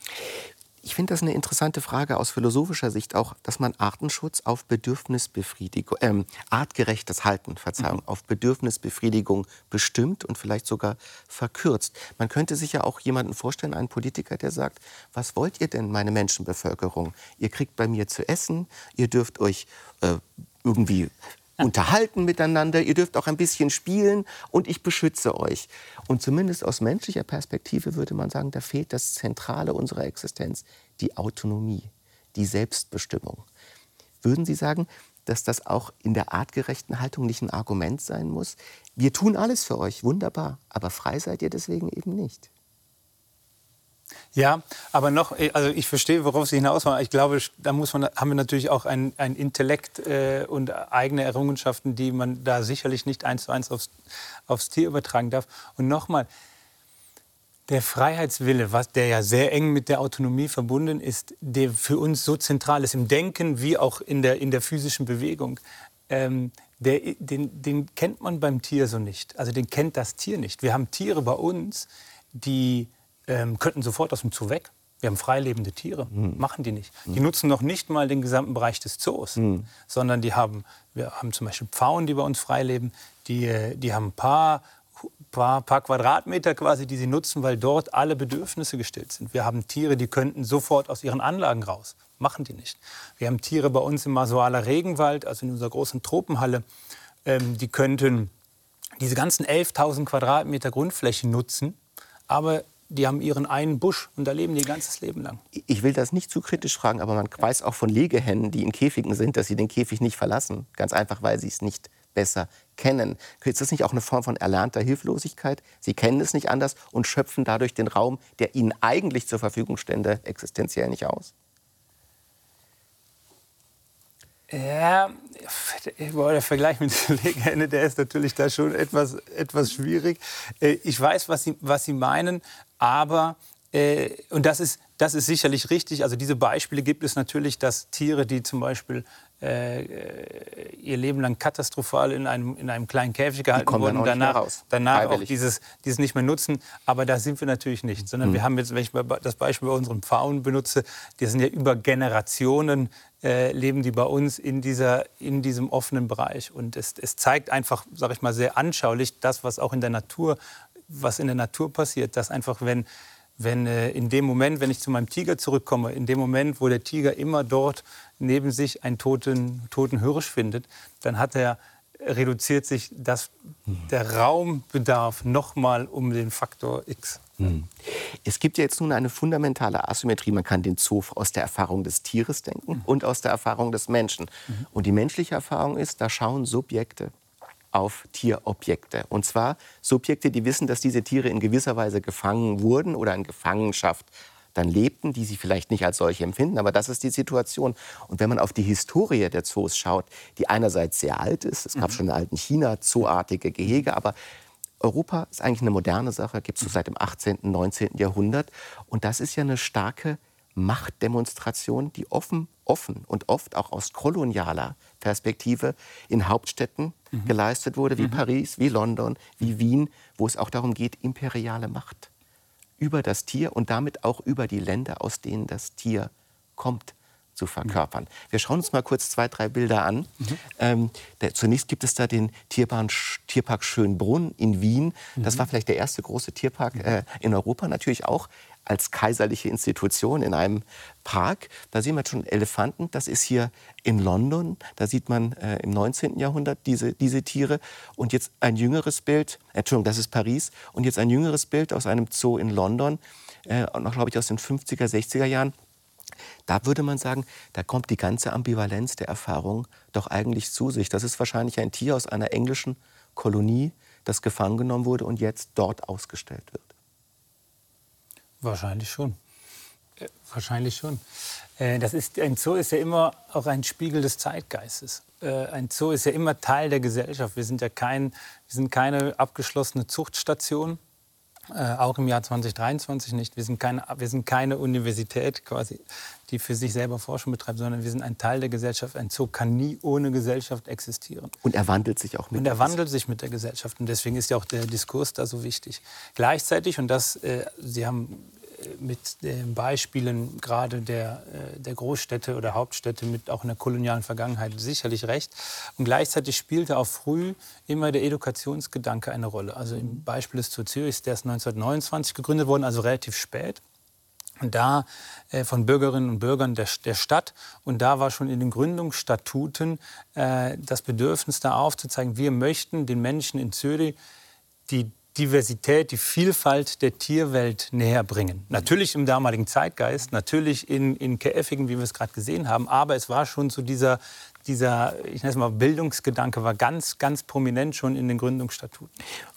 Ich finde das eine interessante Frage aus philosophischer Sicht auch, dass man Artenschutz auf Bedürfnisbefriedigung, ähm, artgerechtes Halten, Verzeihung, mhm. auf Bedürfnisbefriedigung bestimmt und vielleicht sogar verkürzt. Man könnte sich ja auch jemanden vorstellen, einen Politiker, der sagt, was wollt ihr denn, meine Menschenbevölkerung? Ihr kriegt bei mir zu essen, ihr dürft euch äh, irgendwie unterhalten miteinander, ihr dürft auch ein bisschen spielen und ich beschütze euch. Und zumindest aus menschlicher Perspektive würde man sagen, da fehlt das Zentrale unserer Existenz, die Autonomie, die Selbstbestimmung. Würden Sie sagen, dass das auch in der artgerechten Haltung nicht ein Argument sein muss? Wir tun alles für euch, wunderbar, aber frei seid ihr deswegen eben nicht. Ja, aber noch, äh, also ich verstehe, worauf Sie hinaus wollen. Ich glaube, da muss man, haben wir natürlich auch ein, ein Intellekt äh, und eigene Errungenschaften, die man da sicherlich nicht eins zu eins aufs, aufs Tier übertragen darf. Und nochmal, der Freiheitswille, was, der ja sehr eng mit der Autonomie verbunden ist, der für uns so zentral ist im Denken wie auch in der, in der physischen Bewegung, ähm, der, den, den kennt man beim Tier so nicht. Also den kennt das Tier nicht. Wir haben Tiere bei uns, die ähm, könnten sofort aus dem Zoo weg. Wir haben freilebende Tiere, mhm. machen die nicht. Die nutzen noch nicht mal den gesamten Bereich des Zoos, mhm. sondern die haben, wir haben zum Beispiel Pfauen, die bei uns freileben, die, äh, die haben ein paar, paar, paar Quadratmeter quasi, die sie nutzen, weil dort alle Bedürfnisse gestillt sind. Wir haben Tiere, die könnten sofort aus ihren Anlagen raus, machen die nicht. Wir haben Tiere bei uns im Masualer Regenwald, also in unserer großen Tropenhalle, ähm, die könnten diese ganzen 11.000 Quadratmeter Grundfläche nutzen, aber die haben ihren einen Busch und da leben die ihr ganzes Leben lang. Ich will das nicht zu kritisch fragen, aber man weiß auch von Legehennen, die in Käfigen sind, dass sie den Käfig nicht verlassen. Ganz einfach, weil sie es nicht besser kennen. Ist das nicht auch eine Form von erlernter Hilflosigkeit? Sie kennen es nicht anders und schöpfen dadurch den Raum, der ihnen eigentlich zur Verfügung stände, existenziell nicht aus? Ja, der Vergleich mit Legende, der ist natürlich da schon etwas, etwas schwierig. Äh, ich weiß, was Sie, was Sie meinen, aber, äh, und das ist, das ist sicherlich richtig, also diese Beispiele gibt es natürlich, dass Tiere, die zum Beispiel äh, ihr Leben lang katastrophal in einem, in einem kleinen Käfig gehalten wurden, danach, danach auch dieses, dieses nicht mehr nutzen. Aber da sind wir natürlich nicht, sondern mhm. wir haben jetzt, wenn ich das Beispiel bei unseren Pfauen benutze, die sind ja über Generationen äh, leben die bei uns in, dieser, in diesem offenen Bereich. Und es, es zeigt einfach, sage ich mal, sehr anschaulich das, was auch in der Natur, was in der Natur passiert, dass einfach, wenn wenn äh, in dem Moment, wenn ich zu meinem Tiger zurückkomme, in dem Moment, wo der Tiger immer dort neben sich einen toten, toten Hirsch findet, dann hat er reduziert sich das, der Raumbedarf nochmal um den Faktor X. Hm. Es gibt ja jetzt nun eine fundamentale Asymmetrie. Man kann den Zoo aus der Erfahrung des Tieres denken und aus der Erfahrung des Menschen. Mhm. Und die menschliche Erfahrung ist, da schauen Subjekte auf Tierobjekte. Und zwar Subjekte, die wissen, dass diese Tiere in gewisser Weise gefangen wurden oder in Gefangenschaft dann lebten, die sie vielleicht nicht als solche empfinden, aber das ist die Situation. Und wenn man auf die Historie der Zoos schaut, die einerseits sehr alt ist, es gab mhm. schon in alten China zooartige Gehege, aber Europa ist eigentlich eine moderne Sache, gibt es so seit dem 18., 19. Jahrhundert. Und das ist ja eine starke Machtdemonstration, die offen, offen und oft auch aus kolonialer Perspektive in Hauptstädten mhm. geleistet wurde, wie mhm. Paris, wie London, wie Wien, wo es auch darum geht, imperiale Macht über das Tier und damit auch über die Länder, aus denen das Tier kommt, zu verkörpern. Wir schauen uns mal kurz zwei, drei Bilder an. Mhm. Ähm, der, zunächst gibt es da den Tierbahn, Tierpark Schönbrunn in Wien. Das war vielleicht der erste große Tierpark äh, in Europa, natürlich auch als kaiserliche Institution in einem Park. Da sehen wir schon Elefanten. Das ist hier in London. Da sieht man äh, im 19. Jahrhundert diese, diese Tiere. Und jetzt ein jüngeres Bild, Entschuldigung, das ist Paris. Und jetzt ein jüngeres Bild aus einem Zoo in London, äh, noch glaube ich aus den 50er, 60er Jahren. Da würde man sagen, da kommt die ganze Ambivalenz der Erfahrung doch eigentlich zu sich. Das ist wahrscheinlich ein Tier aus einer englischen Kolonie, das gefangen genommen wurde und jetzt dort ausgestellt wird. Wahrscheinlich schon. Äh, wahrscheinlich schon. Äh, das ist, ein Zoo ist ja immer auch ein Spiegel des Zeitgeistes. Äh, ein Zoo ist ja immer Teil der Gesellschaft. Wir sind ja kein, wir sind keine abgeschlossene Zuchtstation, äh, auch im Jahr 2023 nicht. Wir sind, keine, wir sind keine Universität quasi, die für sich selber Forschung betreibt, sondern wir sind ein Teil der Gesellschaft. Ein Zoo kann nie ohne Gesellschaft existieren. Und er wandelt sich auch mit. Und er wandelt sich mit der Gesellschaft. Und deswegen ist ja auch der Diskurs da so wichtig. Gleichzeitig, und das, äh, Sie haben mit den Beispielen gerade der, äh, der Großstädte oder Hauptstädte mit auch in der kolonialen Vergangenheit sicherlich recht. Und gleichzeitig spielte auch früh immer der Edukationsgedanke eine Rolle. Also im Beispiel des Zoo Zürich, der ist 1929 gegründet worden, also relativ spät. Und da äh, von Bürgerinnen und Bürgern der, der, Stadt. Und da war schon in den Gründungsstatuten äh, das Bedürfnis da aufzuzeigen, wir möchten den Menschen in Zürich die Diversität, die Vielfalt der Tierwelt näher bringen. Natürlich im damaligen Zeitgeist, natürlich in, in Käfigen, wie wir es gerade gesehen haben, aber es war schon so dieser, dieser ich nenne es mal Bildungsgedanke, war ganz, ganz prominent schon in den Gründungsstatuten.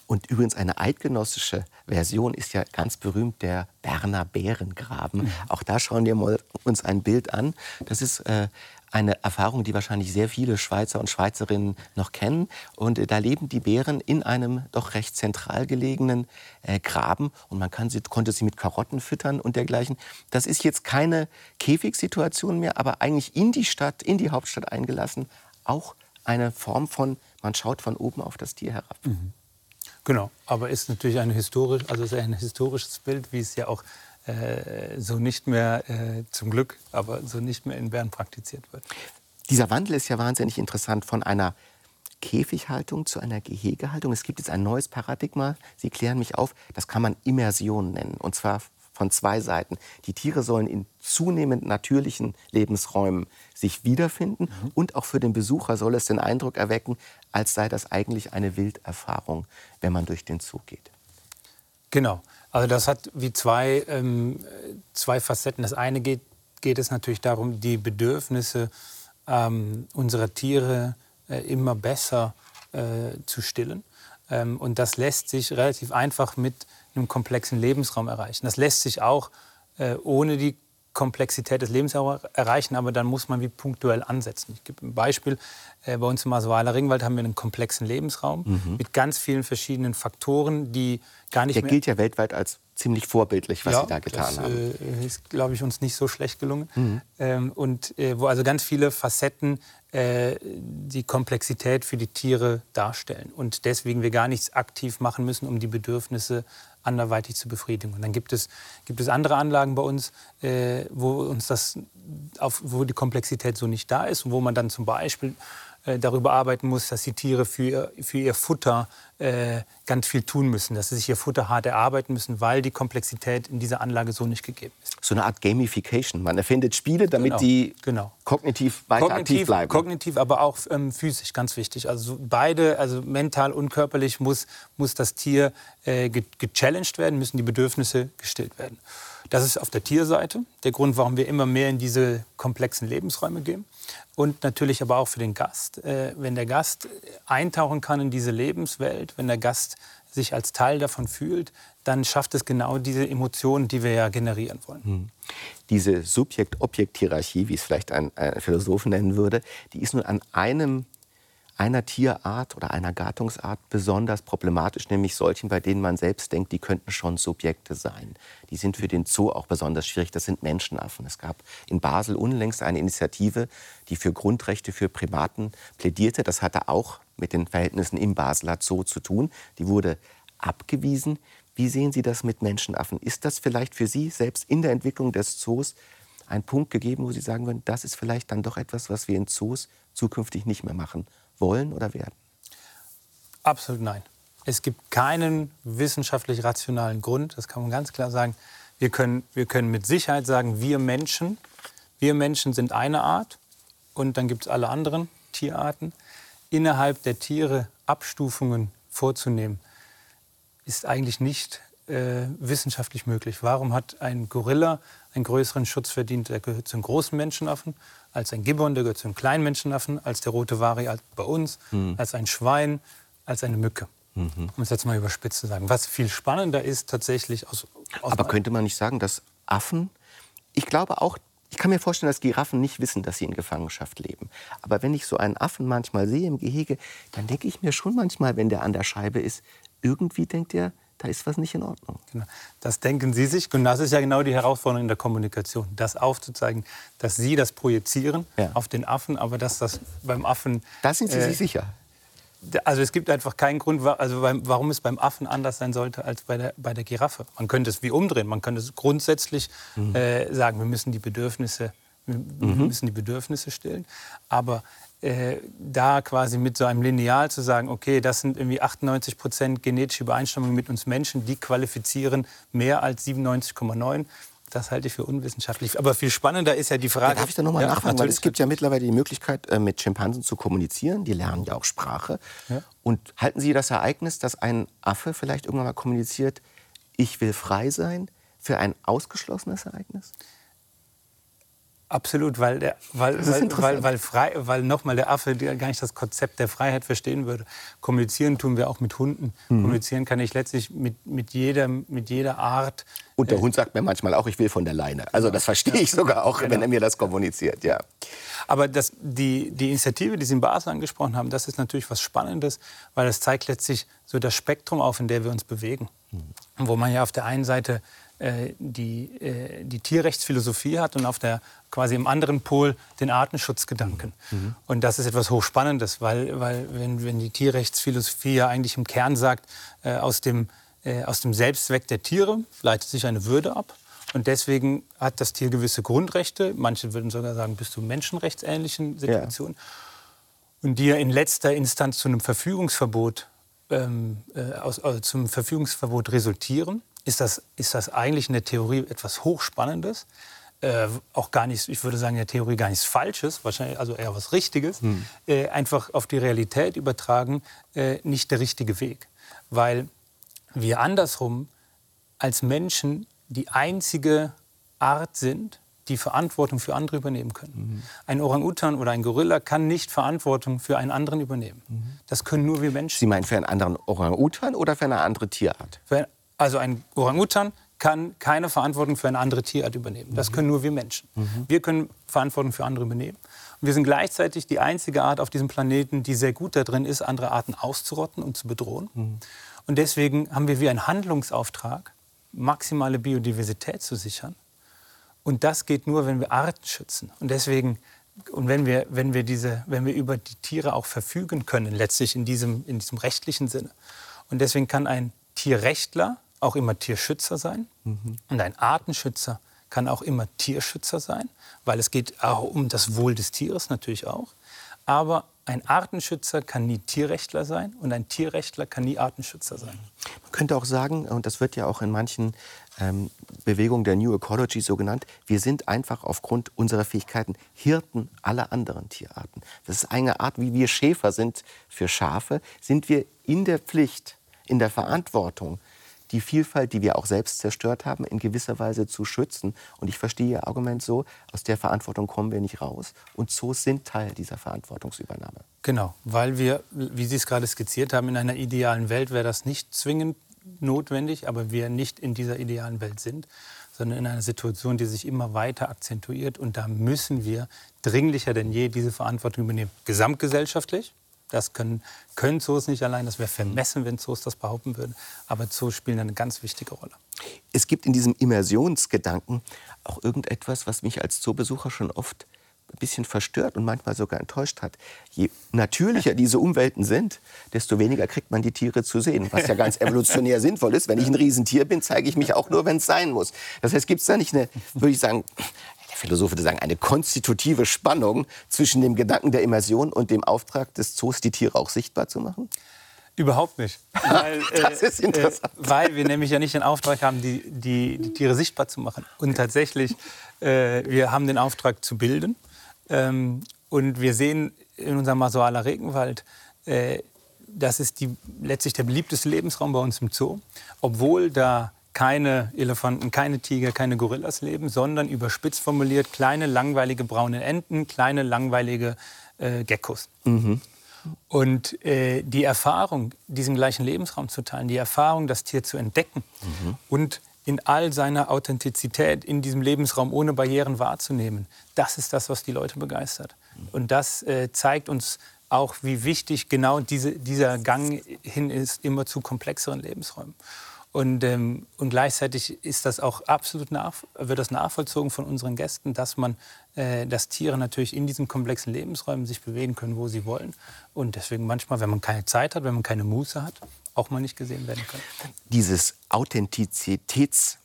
Und übrigens eine eidgenössische Version ist ja ganz berühmt der Berner Bärengraben. Mhm. Auch da schauen wir mal uns ein Bild an. Das ist äh, eine Erfahrung, die wahrscheinlich sehr viele Schweizer und Schweizerinnen noch kennen. Und äh, da leben die Bären in einem doch recht zentral gelegenen äh, Graben und man sie, konnte sie mit Karotten füttern und dergleichen. Das ist jetzt keine Käfigsituation mehr, aber eigentlich in die Stadt, in die Hauptstadt eingelassen, auch eine Form von, man schaut von oben auf das Tier herab. Mhm. Genau, aber ist natürlich ein, historisch, also ein historisches Bild, wie es ja auch äh, so nicht mehr, äh, zum Glück, aber so nicht mehr in Bern praktiziert wird. Dieser Wandel ist ja wahnsinnig interessant von einer Käfighaltung zu einer Gehegehaltung. Es gibt jetzt ein neues Paradigma, Sie klären mich auf, das kann man Immersion nennen. Und zwar von zwei Seiten. Die Tiere sollen in zunehmend natürlichen Lebensräumen sich wiederfinden mhm. und auch für den Besucher soll es den Eindruck erwecken, als sei das eigentlich eine Wilderfahrung, wenn man durch den Zoo geht. Genau. Also das hat wie zwei, ähm, zwei Facetten. Das eine geht, geht es natürlich darum, die Bedürfnisse ähm, unserer Tiere äh, immer besser äh, zu stillen. Ähm, und das lässt sich relativ einfach mit einem komplexen Lebensraum erreichen. Das lässt sich auch äh, ohne die Komplexität des Lebens erreichen, aber dann muss man wie punktuell ansetzen. Ich gebe ein Beispiel. Äh, bei uns im Masweiler Ringwald haben wir einen komplexen Lebensraum mhm. mit ganz vielen verschiedenen Faktoren, die gar nicht Der mehr... gilt ja weltweit als ziemlich vorbildlich, was ja, Sie da getan das, haben. Äh, ist, glaube ich, uns nicht so schlecht gelungen. Mhm. Ähm, und äh, wo also ganz viele Facetten äh, die Komplexität für die Tiere darstellen. Und deswegen wir gar nichts aktiv machen müssen, um die Bedürfnisse anderweitig zu befriedigen. Und dann gibt es, gibt es andere Anlagen bei uns, äh, wo, uns das auf, wo die Komplexität so nicht da ist und wo man dann zum Beispiel äh, darüber arbeiten muss, dass die Tiere für ihr, für ihr Futter äh, ganz viel tun müssen, dass sie sich ihr Futter hart erarbeiten müssen, weil die Komplexität in dieser Anlage so nicht gegeben ist. So eine Art Gamification. Man erfindet Spiele, damit genau, die genau. kognitiv weiter kognitiv, aktiv bleiben. Kognitiv, aber auch ähm, physisch, ganz wichtig. Also beide, also mental und körperlich muss, muss das Tier äh, gechallenged werden, müssen die Bedürfnisse gestillt werden. Das ist auf der Tierseite der Grund, warum wir immer mehr in diese komplexen Lebensräume gehen. Und natürlich aber auch für den Gast. Äh, wenn der Gast eintauchen kann in diese Lebenswelt, wenn der Gast sich als Teil davon fühlt, dann schafft es genau diese Emotionen, die wir ja generieren wollen. Hm. Diese Subjekt-Objekt-Hierarchie, wie es vielleicht ein, ein Philosoph nennen würde, die ist nur an einem einer Tierart oder einer Gattungsart besonders problematisch, nämlich solchen, bei denen man selbst denkt, die könnten schon Subjekte sein. Die sind für den Zoo auch besonders schwierig. Das sind Menschenaffen. Es gab in Basel unlängst eine Initiative, die für Grundrechte für Primaten plädierte. Das hatte auch mit den Verhältnissen im Basler Zoo zu tun. Die wurde abgewiesen. Wie sehen Sie das mit Menschenaffen? Ist das vielleicht für Sie selbst in der Entwicklung des Zoos ein Punkt gegeben, wo Sie sagen würden, das ist vielleicht dann doch etwas, was wir in Zoos zukünftig nicht mehr machen wollen oder werden? Absolut nein. Es gibt keinen wissenschaftlich rationalen Grund, das kann man ganz klar sagen. Wir können, wir können mit Sicherheit sagen, wir Menschen, wir Menschen sind eine Art und dann gibt es alle anderen Tierarten. Innerhalb der Tiere Abstufungen vorzunehmen, ist eigentlich nicht äh, wissenschaftlich möglich. Warum hat ein Gorilla einen größeren Schutz verdient? Der gehört zu den großen Menschenaffen als ein Gibbon, der gehört zu einem kleinen Menschenaffen, als der rote Vari bei uns, mhm. als ein Schwein, als eine Mücke. Mhm. Um es jetzt mal überspitzt zu sagen. Was viel spannender ist tatsächlich aus. aus Aber könnte man nicht sagen, dass Affen, ich glaube auch, ich kann mir vorstellen, dass Giraffen nicht wissen, dass sie in Gefangenschaft leben. Aber wenn ich so einen Affen manchmal sehe im Gehege, dann denke ich mir schon manchmal, wenn der an der Scheibe ist, irgendwie denkt er, da ist was nicht in Ordnung. Genau. Das denken Sie sich. Und das ist ja genau die Herausforderung in der Kommunikation. Das aufzuzeigen, dass Sie das projizieren ja. auf den Affen, aber dass das beim Affen. Da sind Sie äh, sich sicher. Also es gibt einfach keinen Grund, also warum es beim Affen anders sein sollte als bei der, bei der Giraffe. Man könnte es wie umdrehen. Man könnte es grundsätzlich mhm. äh, sagen, wir müssen die Bedürfnisse, wir mhm. müssen die Bedürfnisse stillen. Aber äh, da quasi mit so einem Lineal zu sagen, okay, das sind irgendwie 98 Prozent genetische Übereinstimmung mit uns Menschen, die qualifizieren mehr als 97,9. Das halte ich für unwissenschaftlich. Aber viel spannender ist ja die Frage. Ja, darf ich da nochmal ja, nachfragen? Weil es gibt ja mittlerweile die Möglichkeit, äh, mit Schimpansen zu kommunizieren. Die lernen ja auch Sprache. Ja. Und halten Sie das Ereignis, dass ein Affe vielleicht irgendwann mal kommuniziert, ich will frei sein, für ein ausgeschlossenes Ereignis? Absolut, weil, der, weil, weil, weil, weil, frei, weil nochmal der Affe gar nicht das Konzept der Freiheit verstehen würde. Kommunizieren tun wir auch mit Hunden. Mhm. Kommunizieren kann ich letztlich mit, mit, jeder, mit jeder Art. Und der äh, Hund sagt mir manchmal auch, ich will von der Leine. Also das verstehe ich sogar auch, genau. wenn er mir das kommuniziert. Ja. Aber das, die, die Initiative, die Sie in Basel angesprochen haben, das ist natürlich was Spannendes, weil es zeigt letztlich so das Spektrum auf, in dem wir uns bewegen. Mhm. Wo man ja auf der einen Seite die, äh, die Tierrechtsphilosophie hat und auf der quasi im anderen Pol den Artenschutzgedanken. Mhm. Und das ist etwas Hochspannendes, weil, weil wenn, wenn die Tierrechtsphilosophie ja eigentlich im Kern sagt, äh, aus, dem, äh, aus dem Selbstzweck der Tiere leitet sich eine Würde ab. Und deswegen hat das Tier gewisse Grundrechte. Manche würden sogar sagen, bis zu menschenrechtsähnlichen Situationen. Ja. Und die ja in letzter Instanz zu einem Verfügungsverbot, ähm, äh, aus, also zum Verfügungsverbot resultieren ist das, ist das eigentlich in der Theorie etwas Hochspannendes. Äh, auch gar nicht, ich würde sagen, in der Theorie gar nichts Falsches, wahrscheinlich also eher was Richtiges, hm. äh, einfach auf die Realität übertragen, äh, nicht der richtige Weg. Weil wir andersrum als Menschen die einzige Art sind, die Verantwortung für andere übernehmen können. Mhm. Ein Orang-Utan oder ein Gorilla kann nicht Verantwortung für einen anderen übernehmen. Mhm. Das können nur wir Menschen. Sie meinen für einen anderen Orang-Utan oder für eine andere Tierart? Für also ein Orang-Utan kann keine Verantwortung für eine andere Tierart übernehmen. Das können nur wir Menschen. Mhm. Wir können Verantwortung für andere übernehmen. Und wir sind gleichzeitig die einzige Art auf diesem Planeten, die sehr gut darin ist, andere Arten auszurotten und zu bedrohen. Mhm. Und deswegen haben wir wie einen Handlungsauftrag, maximale Biodiversität zu sichern. Und das geht nur, wenn wir Arten schützen. Und deswegen und wenn wir, wenn wir, diese, wenn wir über die Tiere auch verfügen können, letztlich in diesem, in diesem rechtlichen Sinne. Und deswegen kann ein Tierrechtler auch immer Tierschützer sein. Mhm. Und ein Artenschützer kann auch immer Tierschützer sein, weil es geht auch um das Wohl des Tieres natürlich auch. Aber ein Artenschützer kann nie Tierrechtler sein und ein Tierrechtler kann nie Artenschützer sein. Man könnte auch sagen, und das wird ja auch in manchen ähm, Bewegungen der New Ecology so genannt, wir sind einfach aufgrund unserer Fähigkeiten Hirten aller anderen Tierarten. Das ist eine Art, wie wir Schäfer sind für Schafe, sind wir in der Pflicht, in der Verantwortung, die Vielfalt, die wir auch selbst zerstört haben, in gewisser Weise zu schützen. Und ich verstehe Ihr Argument so, aus der Verantwortung kommen wir nicht raus. Und Zoos sind Teil dieser Verantwortungsübernahme. Genau, weil wir, wie Sie es gerade skizziert haben, in einer idealen Welt wäre das nicht zwingend notwendig, aber wir nicht in dieser idealen Welt sind, sondern in einer Situation, die sich immer weiter akzentuiert. Und da müssen wir dringlicher denn je diese Verantwortung übernehmen. Gesamtgesellschaftlich, das können, können Zoos nicht allein. Das wäre vermessen, wenn Zoos das behaupten würden. Aber Zoos spielen eine ganz wichtige Rolle. Es gibt in diesem Immersionsgedanken auch irgendetwas, was mich als Zoobesucher schon oft ein bisschen verstört und manchmal sogar enttäuscht hat. Je natürlicher diese Umwelten sind, desto weniger kriegt man die Tiere zu sehen, was ja ganz evolutionär sinnvoll ist. Wenn ich ein Riesentier bin, zeige ich mich auch nur, wenn es sein muss. Das heißt, gibt es da nicht eine, würde ich sagen, Philosoph würde sagen, eine konstitutive Spannung zwischen dem Gedanken der Immersion und dem Auftrag des Zoos, die Tiere auch sichtbar zu machen? Überhaupt nicht. Weil, das ist äh, interessant. Äh, weil wir nämlich ja nicht den Auftrag haben, die, die, die Tiere sichtbar zu machen. Und tatsächlich, äh, wir haben den Auftrag zu bilden. Ähm, und wir sehen in unserem Masoaler Regenwald, äh, das ist die, letztlich der beliebteste Lebensraum bei uns im Zoo. Obwohl da keine Elefanten, keine Tiger, keine Gorillas leben, sondern überspitzt formuliert kleine, langweilige braune Enten, kleine, langweilige äh, Geckos. Mhm. Und äh, die Erfahrung, diesen gleichen Lebensraum zu teilen, die Erfahrung, das Tier zu entdecken mhm. und in all seiner Authentizität in diesem Lebensraum ohne Barrieren wahrzunehmen, das ist das, was die Leute begeistert. Und das äh, zeigt uns auch, wie wichtig genau diese, dieser Gang hin ist, immer zu komplexeren Lebensräumen. Und, ähm, und gleichzeitig ist das auch absolut nach, wird das nachvollzogen von unseren Gästen, dass man, äh, dass Tiere natürlich in diesen komplexen Lebensräumen sich bewegen können, wo sie wollen. Und deswegen manchmal, wenn man keine Zeit hat, wenn man keine Muße hat, auch mal nicht gesehen werden können. Dieses Authentizitäts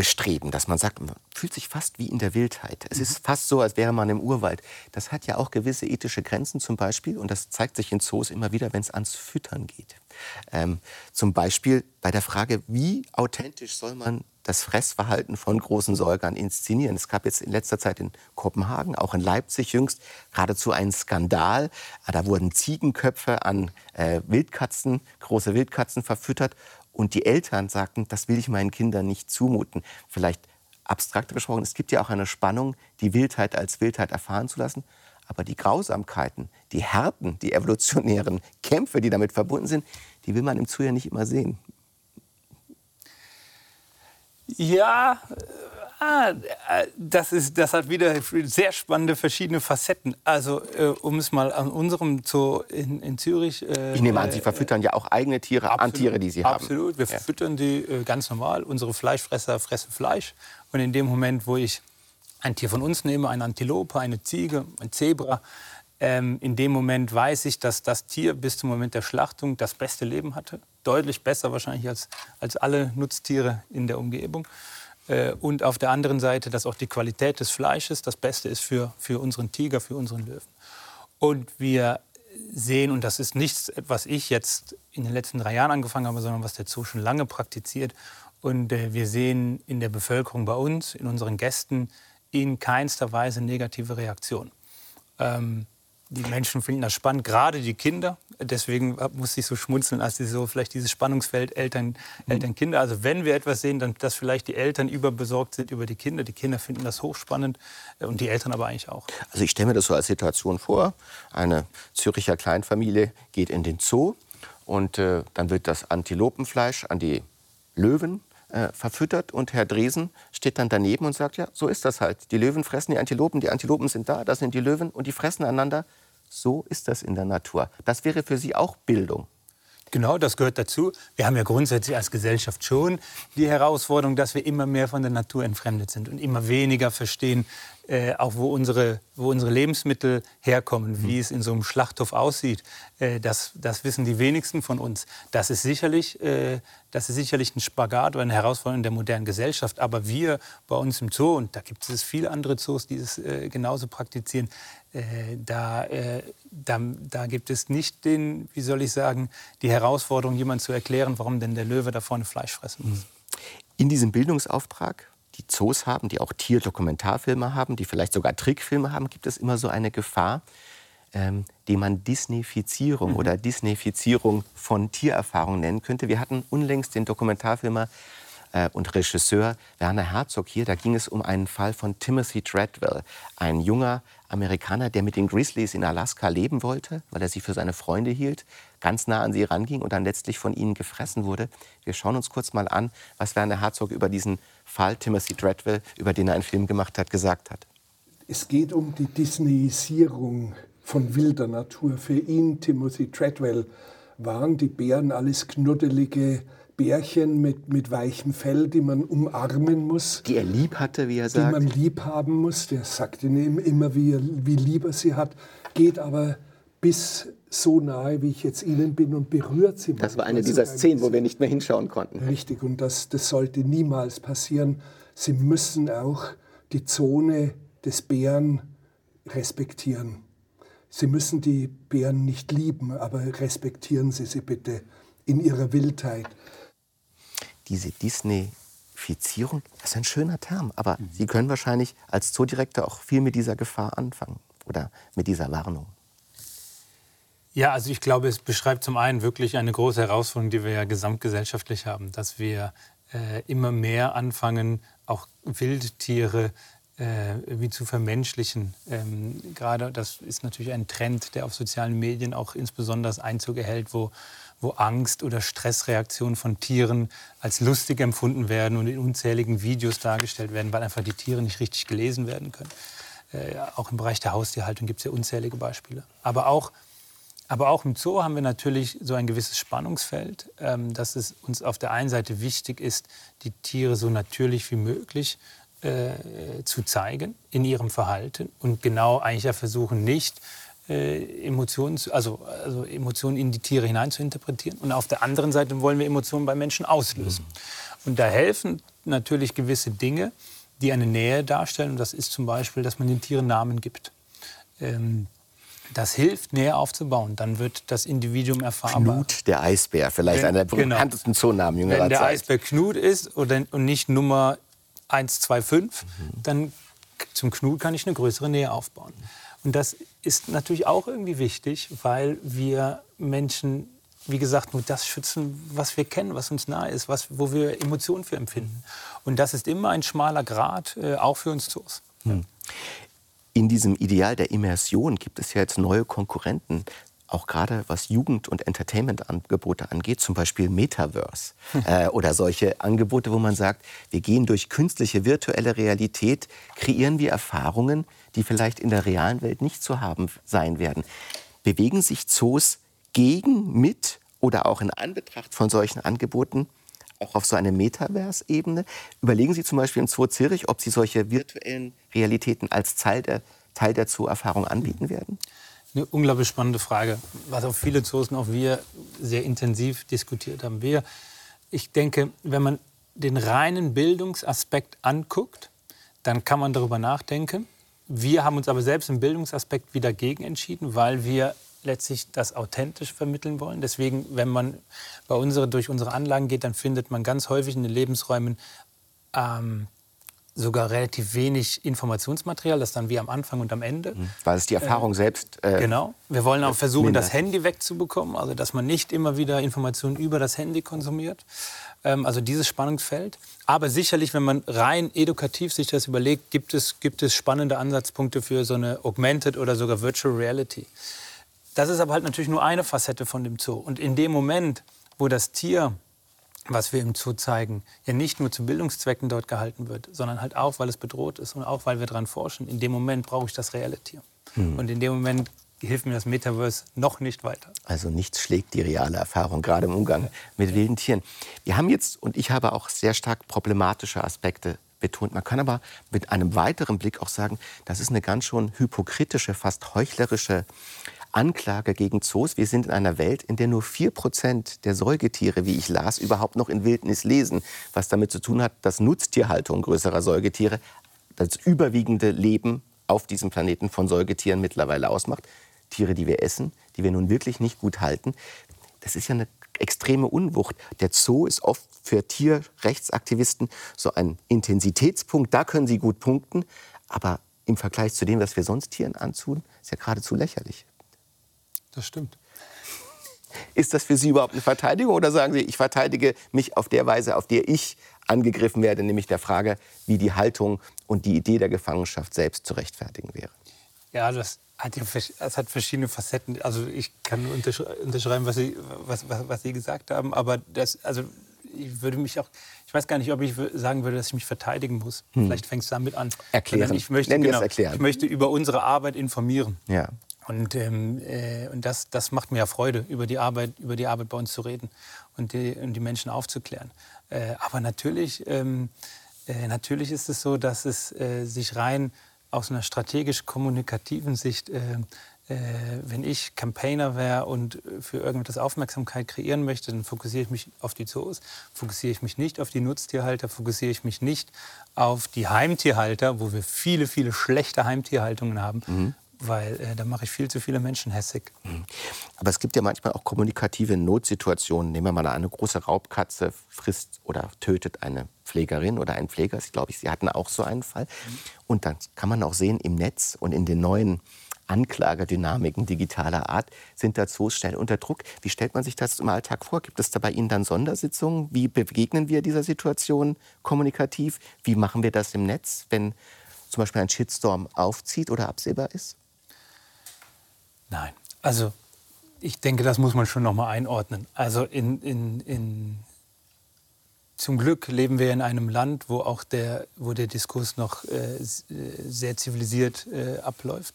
Bestreben, dass man sagt, man fühlt sich fast wie in der Wildheit. Es mhm. ist fast so, als wäre man im Urwald. Das hat ja auch gewisse ethische Grenzen zum Beispiel und das zeigt sich in Zoos immer wieder, wenn es ans Füttern geht. Ähm, zum Beispiel bei der Frage, wie authentisch soll man das Fressverhalten von großen Säugern inszenieren. Es gab jetzt in letzter Zeit in Kopenhagen, auch in Leipzig jüngst, geradezu einen Skandal. Da wurden Ziegenköpfe an äh, Wildkatzen, große Wildkatzen verfüttert und die Eltern sagten, das will ich meinen Kindern nicht zumuten. Vielleicht abstrakter gesprochen, es gibt ja auch eine Spannung, die Wildheit als Wildheit erfahren zu lassen. Aber die Grausamkeiten, die Härten, die evolutionären Kämpfe, die damit verbunden sind, die will man im Zoo nicht immer sehen. Ja, Ah, äh, das, ist, das hat wieder sehr spannende verschiedene Facetten. Also, äh, um es mal an unserem Zoo in, in Zürich. Äh, ich nehme an, Sie verfüttern ja auch eigene Tiere absolut, an Tiere, die Sie haben. Absolut, wir ja. verfüttern die äh, ganz normal. Unsere Fleischfresser fressen Fleisch. Und in dem Moment, wo ich ein Tier von uns nehme, eine Antilope, eine Ziege, ein Zebra, ähm, in dem Moment weiß ich, dass das Tier bis zum Moment der Schlachtung das beste Leben hatte. Deutlich besser wahrscheinlich als, als alle Nutztiere in der Umgebung. Äh, und auf der anderen Seite, dass auch die Qualität des Fleisches das Beste ist für, für unseren Tiger, für unseren Löwen. Und wir sehen, und das ist nichts, was ich jetzt in den letzten drei Jahren angefangen habe, sondern was der Zoo schon lange praktiziert. Und äh, wir sehen in der Bevölkerung bei uns, in unseren Gästen, in keinster Weise negative Reaktionen. Ähm, die Menschen finden das spannend, gerade die Kinder. Deswegen muss ich so schmunzeln, als sie so vielleicht dieses Spannungsfeld Eltern, mhm. Eltern, Kinder. Also wenn wir etwas sehen, dann dass vielleicht die Eltern überbesorgt sind über die Kinder. Die Kinder finden das hochspannend äh, und die Eltern aber eigentlich auch. Also ich stelle mir das so als Situation vor: Eine Züricher Kleinfamilie geht in den Zoo und äh, dann wird das Antilopenfleisch an die Löwen äh, verfüttert und Herr Dresen steht dann daneben und sagt, ja, so ist das halt. Die Löwen fressen die Antilopen, die Antilopen sind da, das sind die Löwen und die fressen einander. So ist das in der Natur. Das wäre für Sie auch Bildung. Genau, das gehört dazu. Wir haben ja grundsätzlich als Gesellschaft schon die Herausforderung, dass wir immer mehr von der Natur entfremdet sind und immer weniger verstehen, äh, auch wo unsere, wo unsere Lebensmittel herkommen, wie mhm. es in so einem Schlachthof aussieht. Äh, das, das wissen die wenigsten von uns. Das ist, sicherlich, äh, das ist sicherlich ein Spagat oder eine Herausforderung der modernen Gesellschaft. Aber wir bei uns im Zoo, und da gibt es viele andere Zoos, die es äh, genauso praktizieren, äh, da, äh, da, da, gibt es nicht den, wie soll ich sagen, die Herausforderung, jemand zu erklären, warum denn der Löwe da vorne Fleisch fressen muss. In diesem Bildungsauftrag die Zoos haben, die auch Tierdokumentarfilme haben, die vielleicht sogar Trickfilme haben, gibt es immer so eine Gefahr, ähm, die man Disneyfizierung mhm. oder Disneyfizierung von Tiererfahrung nennen könnte. Wir hatten unlängst den Dokumentarfilmer äh, und Regisseur Werner Herzog hier. Da ging es um einen Fall von Timothy Treadwell, ein junger Amerikaner, der mit den Grizzlies in Alaska leben wollte, weil er sie für seine Freunde hielt, ganz nah an sie ranging und dann letztlich von ihnen gefressen wurde. Wir schauen uns kurz mal an, was Werner Herzog über diesen Fall Timothy Treadwell, über den er einen Film gemacht hat, gesagt hat. Es geht um die Disneyisierung von wilder Natur. Für ihn, Timothy Treadwell, waren die Bären alles knuddelige Bärchen mit, mit weichem Fell, die man umarmen muss. Die er lieb hatte, wie er sagt. Die man lieb haben muss. Der sagt ihnen immer, wie, er, wie lieb er sie hat. Geht aber bis so nahe, wie ich jetzt Ihnen bin und berührt sie. Das war eine dieser Szenen, wo wir nicht mehr hinschauen konnten. Richtig, und das, das sollte niemals passieren. Sie müssen auch die Zone des Bären respektieren. Sie müssen die Bären nicht lieben, aber respektieren Sie sie bitte in ihrer Wildheit diese Disneyfizierung, das ist ein schöner Term, aber mhm. Sie können wahrscheinlich als Zoodirektor auch viel mit dieser Gefahr anfangen oder mit dieser Warnung. Ja, also ich glaube, es beschreibt zum einen wirklich eine große Herausforderung, die wir ja gesamtgesellschaftlich haben, dass wir äh, immer mehr anfangen, auch Wildtiere äh, wie zu vermenschlichen. Ähm, gerade das ist natürlich ein Trend, der auf sozialen Medien auch insbesondere Einzug erhält, wo wo Angst oder Stressreaktionen von Tieren als lustig empfunden werden und in unzähligen Videos dargestellt werden, weil einfach die Tiere nicht richtig gelesen werden können. Äh, auch im Bereich der Haustierhaltung gibt es ja unzählige Beispiele. Aber auch, aber auch im Zoo haben wir natürlich so ein gewisses Spannungsfeld, ähm, dass es uns auf der einen Seite wichtig ist, die Tiere so natürlich wie möglich äh, zu zeigen in ihrem Verhalten und genau eigentlich ja versuchen nicht äh, Emotionen, also, also Emotionen in die Tiere hinein zu interpretieren. Und auf der anderen Seite wollen wir Emotionen bei Menschen auslösen. Mhm. Und da helfen natürlich gewisse Dinge, die eine Nähe darstellen. Und das ist zum Beispiel, dass man den Tieren Namen gibt. Ähm, das hilft, Nähe aufzubauen. Dann wird das Individuum erfahrbar. Knut, der Eisbär, vielleicht einer der genau. bekanntesten Zoonamen jüngerer Wenn der Zeit. Eisbär Knut ist oder, und nicht Nummer 125, mhm. dann zum Knut kann ich eine größere Nähe aufbauen. Und das ist natürlich auch irgendwie wichtig, weil wir Menschen wie gesagt, nur das schützen, was wir kennen, was uns nahe ist, was, wo wir Emotionen für empfinden. Und das ist immer ein schmaler Grad, äh, auch für uns Zoos. Hm. In diesem Ideal der Immersion gibt es ja jetzt neue Konkurrenten auch gerade was Jugend- und Entertainment-Angebote angeht, zum Beispiel Metaverse äh, oder solche Angebote, wo man sagt, wir gehen durch künstliche virtuelle Realität, kreieren wir Erfahrungen, die vielleicht in der realen Welt nicht zu haben sein werden. Bewegen sich Zoos gegen, mit oder auch in Anbetracht von solchen Angeboten auch auf so eine Metaverse-Ebene? Überlegen Sie zum Beispiel im Zoo Zürich, ob Sie solche virtuellen Realitäten als Teil der, Teil der Zoo-Erfahrung anbieten werden? Eine unglaublich spannende Frage, was auch viele Zoos und auch wir sehr intensiv diskutiert haben. Wir, ich denke, wenn man den reinen Bildungsaspekt anguckt, dann kann man darüber nachdenken. Wir haben uns aber selbst im Bildungsaspekt wieder dagegen entschieden, weil wir letztlich das authentisch vermitteln wollen. Deswegen, wenn man bei unsere, durch unsere Anlagen geht, dann findet man ganz häufig in den Lebensräumen ähm, sogar relativ wenig Informationsmaterial, das dann wie am Anfang und am Ende. Mhm. Weil es die Erfahrung äh, selbst. Äh, genau. Wir wollen auch versuchen, mindert. das Handy wegzubekommen, also dass man nicht immer wieder Informationen über das Handy konsumiert. Ähm, also dieses Spannungsfeld. Aber sicherlich, wenn man rein edukativ sich das überlegt, gibt es, gibt es spannende Ansatzpunkte für so eine Augmented oder sogar Virtual Reality. Das ist aber halt natürlich nur eine Facette von dem Zoo. Und in dem Moment, wo das Tier was wir im Zoo zeigen, ja nicht nur zu Bildungszwecken dort gehalten wird, sondern halt auch, weil es bedroht ist und auch, weil wir daran forschen. In dem Moment brauche ich das reelle Tier. Hm. Und in dem Moment hilft mir das Metaverse noch nicht weiter. Also nichts schlägt die reale Erfahrung, gerade im Umgang mit wilden Tieren. Wir haben jetzt, und ich habe auch sehr stark problematische Aspekte betont. Man kann aber mit einem weiteren Blick auch sagen, das ist eine ganz schon hypokritische, fast heuchlerische Anklage gegen Zoos. Wir sind in einer Welt, in der nur 4% der Säugetiere, wie ich las, überhaupt noch in Wildnis lesen. Was damit zu tun hat, dass Nutztierhaltung größerer Säugetiere das überwiegende Leben auf diesem Planeten von Säugetieren mittlerweile ausmacht. Tiere, die wir essen, die wir nun wirklich nicht gut halten. Das ist ja eine extreme Unwucht. Der Zoo ist oft für Tierrechtsaktivisten so ein Intensitätspunkt. Da können sie gut punkten. Aber im Vergleich zu dem, was wir sonst Tieren antun, ist ja geradezu lächerlich. Das stimmt. Ist das für Sie überhaupt eine Verteidigung oder sagen Sie, ich verteidige mich auf der Weise, auf der ich angegriffen werde, nämlich der Frage, wie die Haltung und die Idee der Gefangenschaft selbst zu rechtfertigen wäre? Ja, das hat, ja, das hat verschiedene Facetten. Also ich kann nur unterschreiben, was Sie, was, was, was Sie gesagt haben, aber das, also ich würde mich auch, ich weiß gar nicht, ob ich sagen würde, dass ich mich verteidigen muss. Hm. Vielleicht fängt es damit an. Erklären. Ich möchte, genau, erklären. ich möchte über unsere Arbeit informieren. Ja. Und, ähm, äh, und das, das macht mir ja Freude, über die Arbeit, über die Arbeit bei uns zu reden und die, und die Menschen aufzuklären. Äh, aber natürlich, ähm, äh, natürlich ist es so, dass es äh, sich rein aus einer strategisch-kommunikativen Sicht, äh, äh, wenn ich Campaigner wäre und für irgendetwas Aufmerksamkeit kreieren möchte, dann fokussiere ich mich auf die Zoos, fokussiere ich mich nicht auf die Nutztierhalter, fokussiere ich mich nicht auf die Heimtierhalter, wo wir viele, viele schlechte Heimtierhaltungen haben. Mhm weil äh, da mache ich viel zu viele Menschen hässig. Mhm. Aber es gibt ja manchmal auch kommunikative Notsituationen. Nehmen wir mal eine große Raubkatze frisst oder tötet eine Pflegerin oder einen Pfleger. Ich glaube, Sie hatten auch so einen Fall. Mhm. Und dann kann man auch sehen, im Netz und in den neuen Anklagedynamiken digitaler Art sind da Zoos schnell unter Druck. Wie stellt man sich das im Alltag vor? Gibt es da bei Ihnen dann Sondersitzungen? Wie begegnen wir dieser Situation kommunikativ? Wie machen wir das im Netz, wenn zum Beispiel ein Shitstorm aufzieht oder absehbar ist? Nein, also ich denke, das muss man schon noch mal einordnen. Also in, in, in, zum Glück leben wir in einem Land, wo auch der, wo der Diskurs noch äh, sehr zivilisiert äh, abläuft,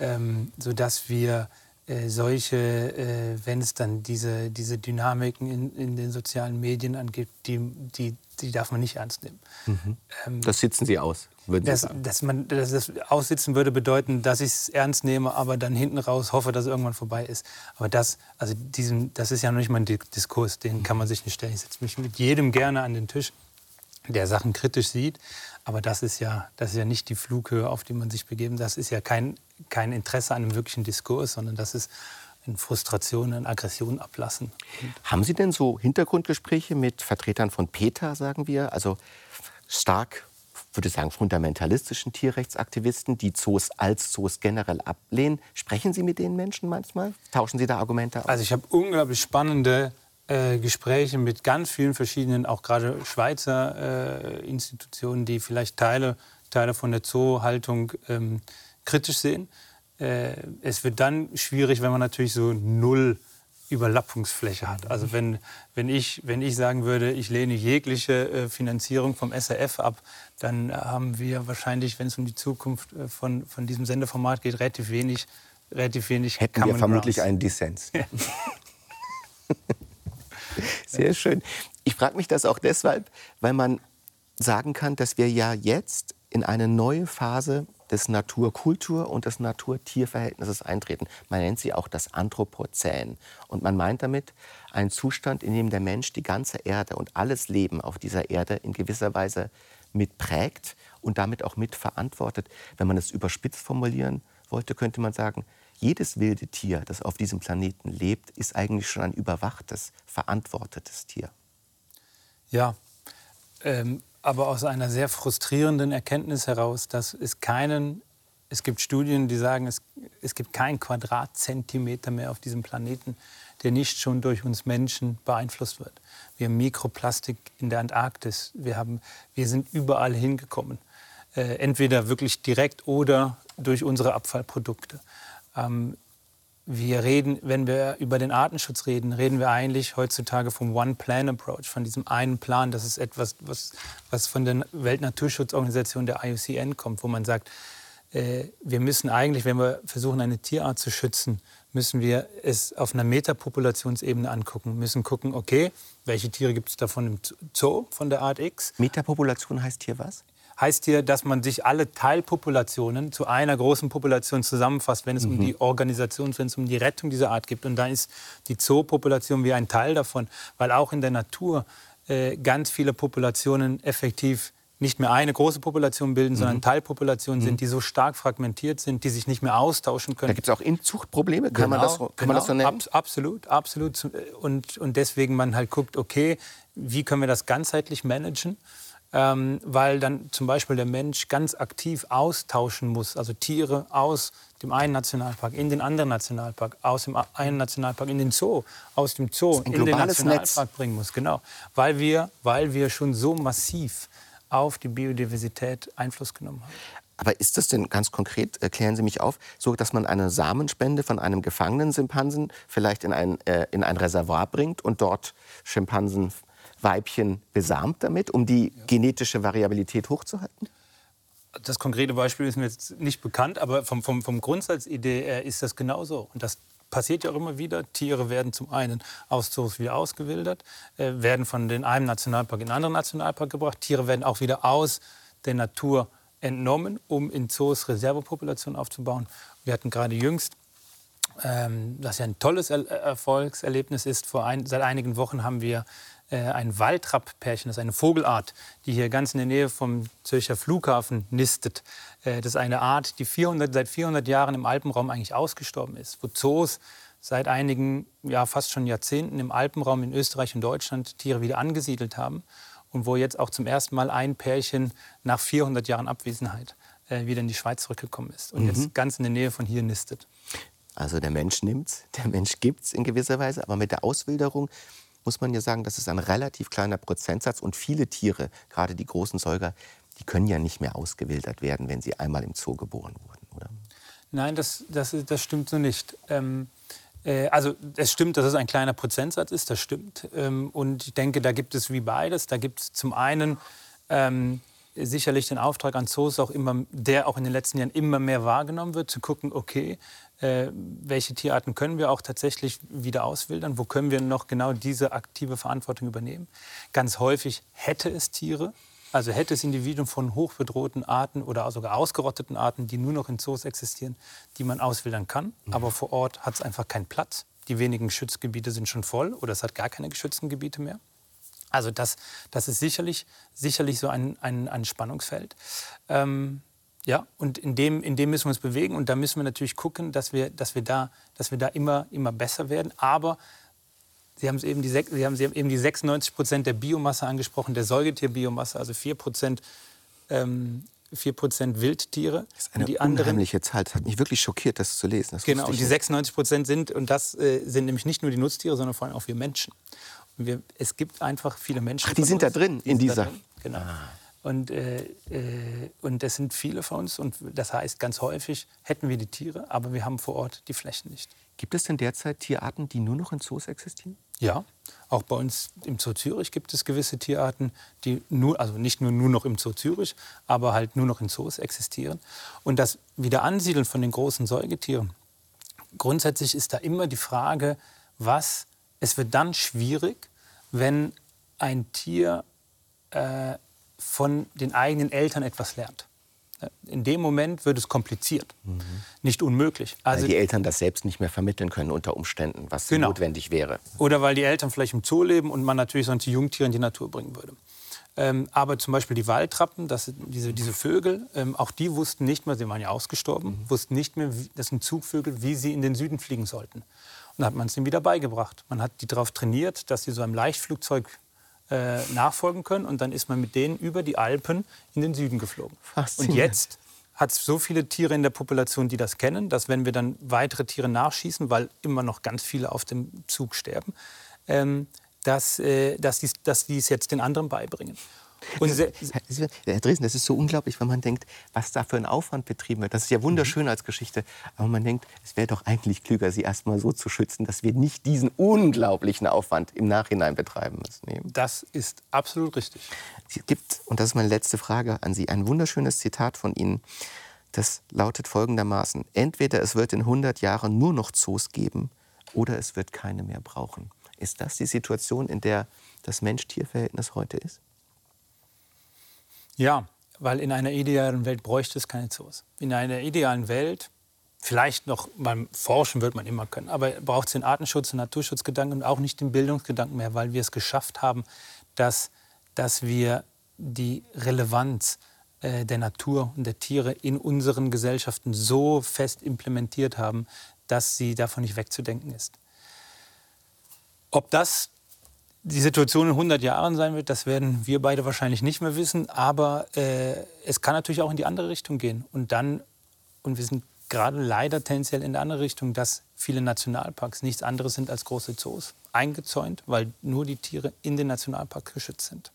ähm, sodass wir äh, solche, äh, wenn es dann diese, diese Dynamiken in, in den sozialen Medien angeht, die, die, die darf man nicht ernst nehmen. Mhm. Ähm, das sitzen Sie aus, würden Sie dass, sagen? Dass man dass das aussitzen würde bedeuten, dass ich es ernst nehme, aber dann hinten raus hoffe, dass es irgendwann vorbei ist. Aber das, also diesen, das ist ja noch nicht mal ein Diskurs, den kann man sich nicht stellen. Ich setze mich mit jedem gerne an den Tisch, der Sachen kritisch sieht. Aber das ist ja, das ist ja nicht die Flughöhe, auf die man sich begeben. Das ist ja kein, kein Interesse an einem wirklichen Diskurs, sondern das ist in Frustration, in Aggression ablassen. Haben Sie denn so Hintergrundgespräche mit Vertretern von PETA, sagen wir, also stark würde sagen, fundamentalistischen Tierrechtsaktivisten, die Zoos als Zoos generell ablehnen. Sprechen Sie mit den Menschen manchmal? Tauschen Sie da Argumente aus? Also ich habe unglaublich spannende äh, Gespräche mit ganz vielen verschiedenen, auch gerade Schweizer äh, Institutionen, die vielleicht Teile, Teile von der Zoohaltung ähm, kritisch sehen. Äh, es wird dann schwierig, wenn man natürlich so null Überlappungsfläche hat. Also wenn, wenn, ich, wenn ich sagen würde, ich lehne jegliche äh, Finanzierung vom SRF ab, dann haben wir wahrscheinlich, wenn es um die Zukunft äh, von, von diesem Sendeformat geht, relativ wenig, relativ wenig Hätten wir vermutlich Grounds. einen Dissens. Ja. Sehr schön. Ich frage mich das auch deshalb, weil man sagen kann, dass wir ja jetzt in eine neue Phase des Natur-Kultur- und des Natur-Tier-Verhältnisses eintreten. Man nennt sie auch das Anthropozän. Und man meint damit einen Zustand, in dem der Mensch die ganze Erde und alles Leben auf dieser Erde in gewisser Weise mitprägt und damit auch mitverantwortet. Wenn man es überspitzt formulieren wollte, könnte man sagen, jedes wilde Tier, das auf diesem Planeten lebt, ist eigentlich schon ein überwachtes, verantwortetes Tier. Ja, ähm, aber aus einer sehr frustrierenden Erkenntnis heraus, dass es keinen, es gibt Studien, die sagen, es, es gibt keinen Quadratzentimeter mehr auf diesem Planeten, der nicht schon durch uns Menschen beeinflusst wird. Wir haben Mikroplastik in der Antarktis, wir, haben, wir sind überall hingekommen, äh, entweder wirklich direkt oder durch unsere Abfallprodukte. Ähm, wir reden, wenn wir über den Artenschutz reden, reden wir eigentlich heutzutage vom One-Plan-Approach, von diesem einen Plan. Das ist etwas, was, was von der Weltnaturschutzorganisation der IUCN kommt, wo man sagt, äh, wir müssen eigentlich, wenn wir versuchen, eine Tierart zu schützen, müssen wir es auf einer Metapopulationsebene angucken. müssen gucken, okay, welche Tiere gibt es davon im Zoo von der Art X? Metapopulation heißt hier was? Heißt hier, dass man sich alle Teilpopulationen zu einer großen Population zusammenfasst, wenn es mhm. um die Organisation, wenn es um die Rettung dieser Art geht. Und da ist die Zoopopulation wie ein Teil davon, weil auch in der Natur äh, ganz viele Populationen effektiv nicht mehr eine große Population bilden, mhm. sondern Teilpopulationen mhm. sind, die so stark fragmentiert sind, die sich nicht mehr austauschen können. Da gibt es auch Inzuchtprobleme, kann, genau, man, das, kann genau, man das so nennen? Ab, absolut, absolut. Und, und deswegen man halt guckt, okay, wie können wir das ganzheitlich managen? Ähm, weil dann zum Beispiel der Mensch ganz aktiv austauschen muss, also Tiere aus dem einen Nationalpark in den anderen Nationalpark, aus dem einen Nationalpark in den Zoo, aus dem Zoo in den Nationalpark Netz. bringen muss. Genau, weil wir, weil wir schon so massiv auf die Biodiversität Einfluss genommen haben. Aber ist das denn ganz konkret, erklären Sie mich auf, so dass man eine Samenspende von einem gefangenen Schimpansen vielleicht in ein, äh, in ein Reservoir bringt und dort Schimpansen Weibchen besamt damit, um die genetische Variabilität hochzuhalten? Das konkrete Beispiel ist mir jetzt nicht bekannt, aber vom, vom, vom Grundsatzidee her ist das genauso. Und das passiert ja auch immer wieder. Tiere werden zum einen aus Zoos wieder ausgewildert, äh, werden von den einen Nationalpark in den anderen Nationalpark gebracht. Tiere werden auch wieder aus der Natur entnommen, um in Zoos Reservepopulationen aufzubauen. Wir hatten gerade jüngst, ähm, das ja ein tolles er Erfolgserlebnis ist, vor ein, seit einigen Wochen haben wir äh, ein Waldrapp-Pärchen, das ist eine Vogelart, die hier ganz in der Nähe vom Zürcher Flughafen nistet. Äh, das ist eine Art, die 400, seit 400 Jahren im Alpenraum eigentlich ausgestorben ist, wo Zoos seit einigen, ja fast schon Jahrzehnten im Alpenraum in Österreich und Deutschland Tiere wieder angesiedelt haben und wo jetzt auch zum ersten Mal ein Pärchen nach 400 Jahren Abwesenheit äh, wieder in die Schweiz zurückgekommen ist und mhm. jetzt ganz in der Nähe von hier nistet. Also der Mensch nimmt's, der Mensch gibt's in gewisser Weise, aber mit der Auswilderung muss man ja sagen, das ist ein relativ kleiner Prozentsatz und viele Tiere, gerade die großen Säuger, die können ja nicht mehr ausgewildert werden, wenn sie einmal im Zoo geboren wurden, oder? Nein, das, das, das stimmt so nicht. Ähm, äh, also es stimmt, dass es ein kleiner Prozentsatz ist, das stimmt. Ähm, und ich denke, da gibt es wie beides. Da gibt es zum einen ähm, sicherlich den Auftrag an Zoos, auch immer, der auch in den letzten Jahren immer mehr wahrgenommen wird, zu gucken, okay, äh, welche Tierarten können wir auch tatsächlich wieder auswildern, wo können wir noch genau diese aktive Verantwortung übernehmen. Ganz häufig hätte es Tiere, also hätte es Individuen von hochbedrohten Arten oder sogar ausgerotteten Arten, die nur noch in Zoos existieren, die man auswildern kann. Mhm. Aber vor Ort hat es einfach keinen Platz. Die wenigen Schutzgebiete sind schon voll oder es hat gar keine geschützten Gebiete mehr. Also das, das ist sicherlich, sicherlich so ein, ein, ein Spannungsfeld. Ähm, ja, und in dem, in dem müssen wir uns bewegen und da müssen wir natürlich gucken, dass wir, dass wir, da, dass wir da immer, immer besser werden. Aber Sie haben, eben die, Sie haben, Sie haben eben die 96 Prozent der Biomasse angesprochen, der Säugetierbiomasse, also 4 Prozent ähm, 4% Wildtiere. Das ist eine und die unheimliche Zahl. Das hat mich wirklich schockiert, das zu lesen. Das Genau, und die nicht. 96 Prozent sind, und das äh, sind nämlich nicht nur die Nutztiere, sondern vor allem auch wir Menschen. Wir, es gibt einfach viele Menschen. Ach, die sind da uns, drin, die in sind da dieser- drin, Genau. Und, äh, äh, und das sind viele von uns. Und das heißt, ganz häufig hätten wir die Tiere, aber wir haben vor Ort die Flächen nicht. Gibt es denn derzeit Tierarten, die nur noch in Zoos existieren? Ja, auch bei uns im Zoo Zürich gibt es gewisse Tierarten, die nur, also nicht nur, nur noch im Zoo Zürich, aber halt nur noch in Zoos existieren. Und das Wiederansiedeln von den großen Säugetieren, grundsätzlich ist da immer die Frage, was, es wird dann schwierig, wenn ein Tier äh, von den eigenen Eltern etwas lernt. In dem Moment wird es kompliziert, nicht unmöglich. Also Weil die Eltern das selbst nicht mehr vermitteln können unter Umständen, was Genau. notwendig wäre. Oder weil die Eltern vielleicht im Zoo leben und man natürlich sonst die Jungtiere in die Natur bringen würde. Ähm, aber zum Beispiel die Waldtrappen, das diese, diese Vögel, ähm, auch die wussten nicht mehr, sie waren ja ausgestorben, wussten nicht mehr, das sind Zugvögel, wie sie in den Süden fliegen sollten. Und da hat man es ihnen wieder beigebracht. Man hat die darauf trainiert, dass sie so einem Leichtflugzeug äh, nachfolgen können. Und dann ist man mit denen über die Alpen in den Süden geflogen. Und jetzt hat es so viele Tiere in der Population, die das kennen, dass wenn wir dann weitere Tiere nachschießen, weil immer noch ganz viele auf dem Zug sterben, ähm, dass, äh, dass, die, dass die es jetzt den anderen beibringen. Und Herr Dresden, das ist so unglaublich, wenn man denkt, was da für ein Aufwand betrieben wird. Das ist ja wunderschön als Geschichte. Aber man denkt, es wäre doch eigentlich klüger, sie erst mal so zu schützen, dass wir nicht diesen unglaublichen Aufwand im Nachhinein betreiben müssen. Eben. das ist absolut richtig. Es gibt, und das ist meine letzte Frage an Sie, ein wunderschönes Zitat von Ihnen. Das lautet folgendermaßen: Entweder es wird in 100 Jahren nur noch Zoos geben oder es wird keine mehr brauchen. Ist das die Situation, in der das Mensch-Tier-Verhältnis heute ist? Ja, weil in einer idealen Welt bräuchte es keine Zoos. In einer idealen Welt, vielleicht noch beim Forschen wird man immer können, aber braucht es den Artenschutz, den Naturschutzgedanken und auch nicht den Bildungsgedanken mehr, weil wir es geschafft haben, dass, dass wir die Relevanz äh, der Natur und der Tiere in unseren Gesellschaften so fest implementiert haben, dass sie davon nicht wegzudenken ist. Ob das die Situation in 100 Jahren sein wird, das werden wir beide wahrscheinlich nicht mehr wissen. Aber äh, es kann natürlich auch in die andere Richtung gehen. Und dann, und wir sind gerade leider tendenziell in der andere Richtung, dass viele Nationalparks nichts anderes sind als große Zoos. Eingezäunt, weil nur die Tiere in den Nationalpark geschützt sind.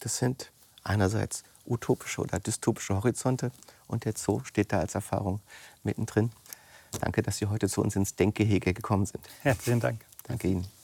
Das sind einerseits utopische oder dystopische Horizonte und der Zoo steht da als Erfahrung mittendrin. Danke, dass Sie heute zu uns ins Denkgehege gekommen sind. Herzlichen Dank. Danke Ihnen.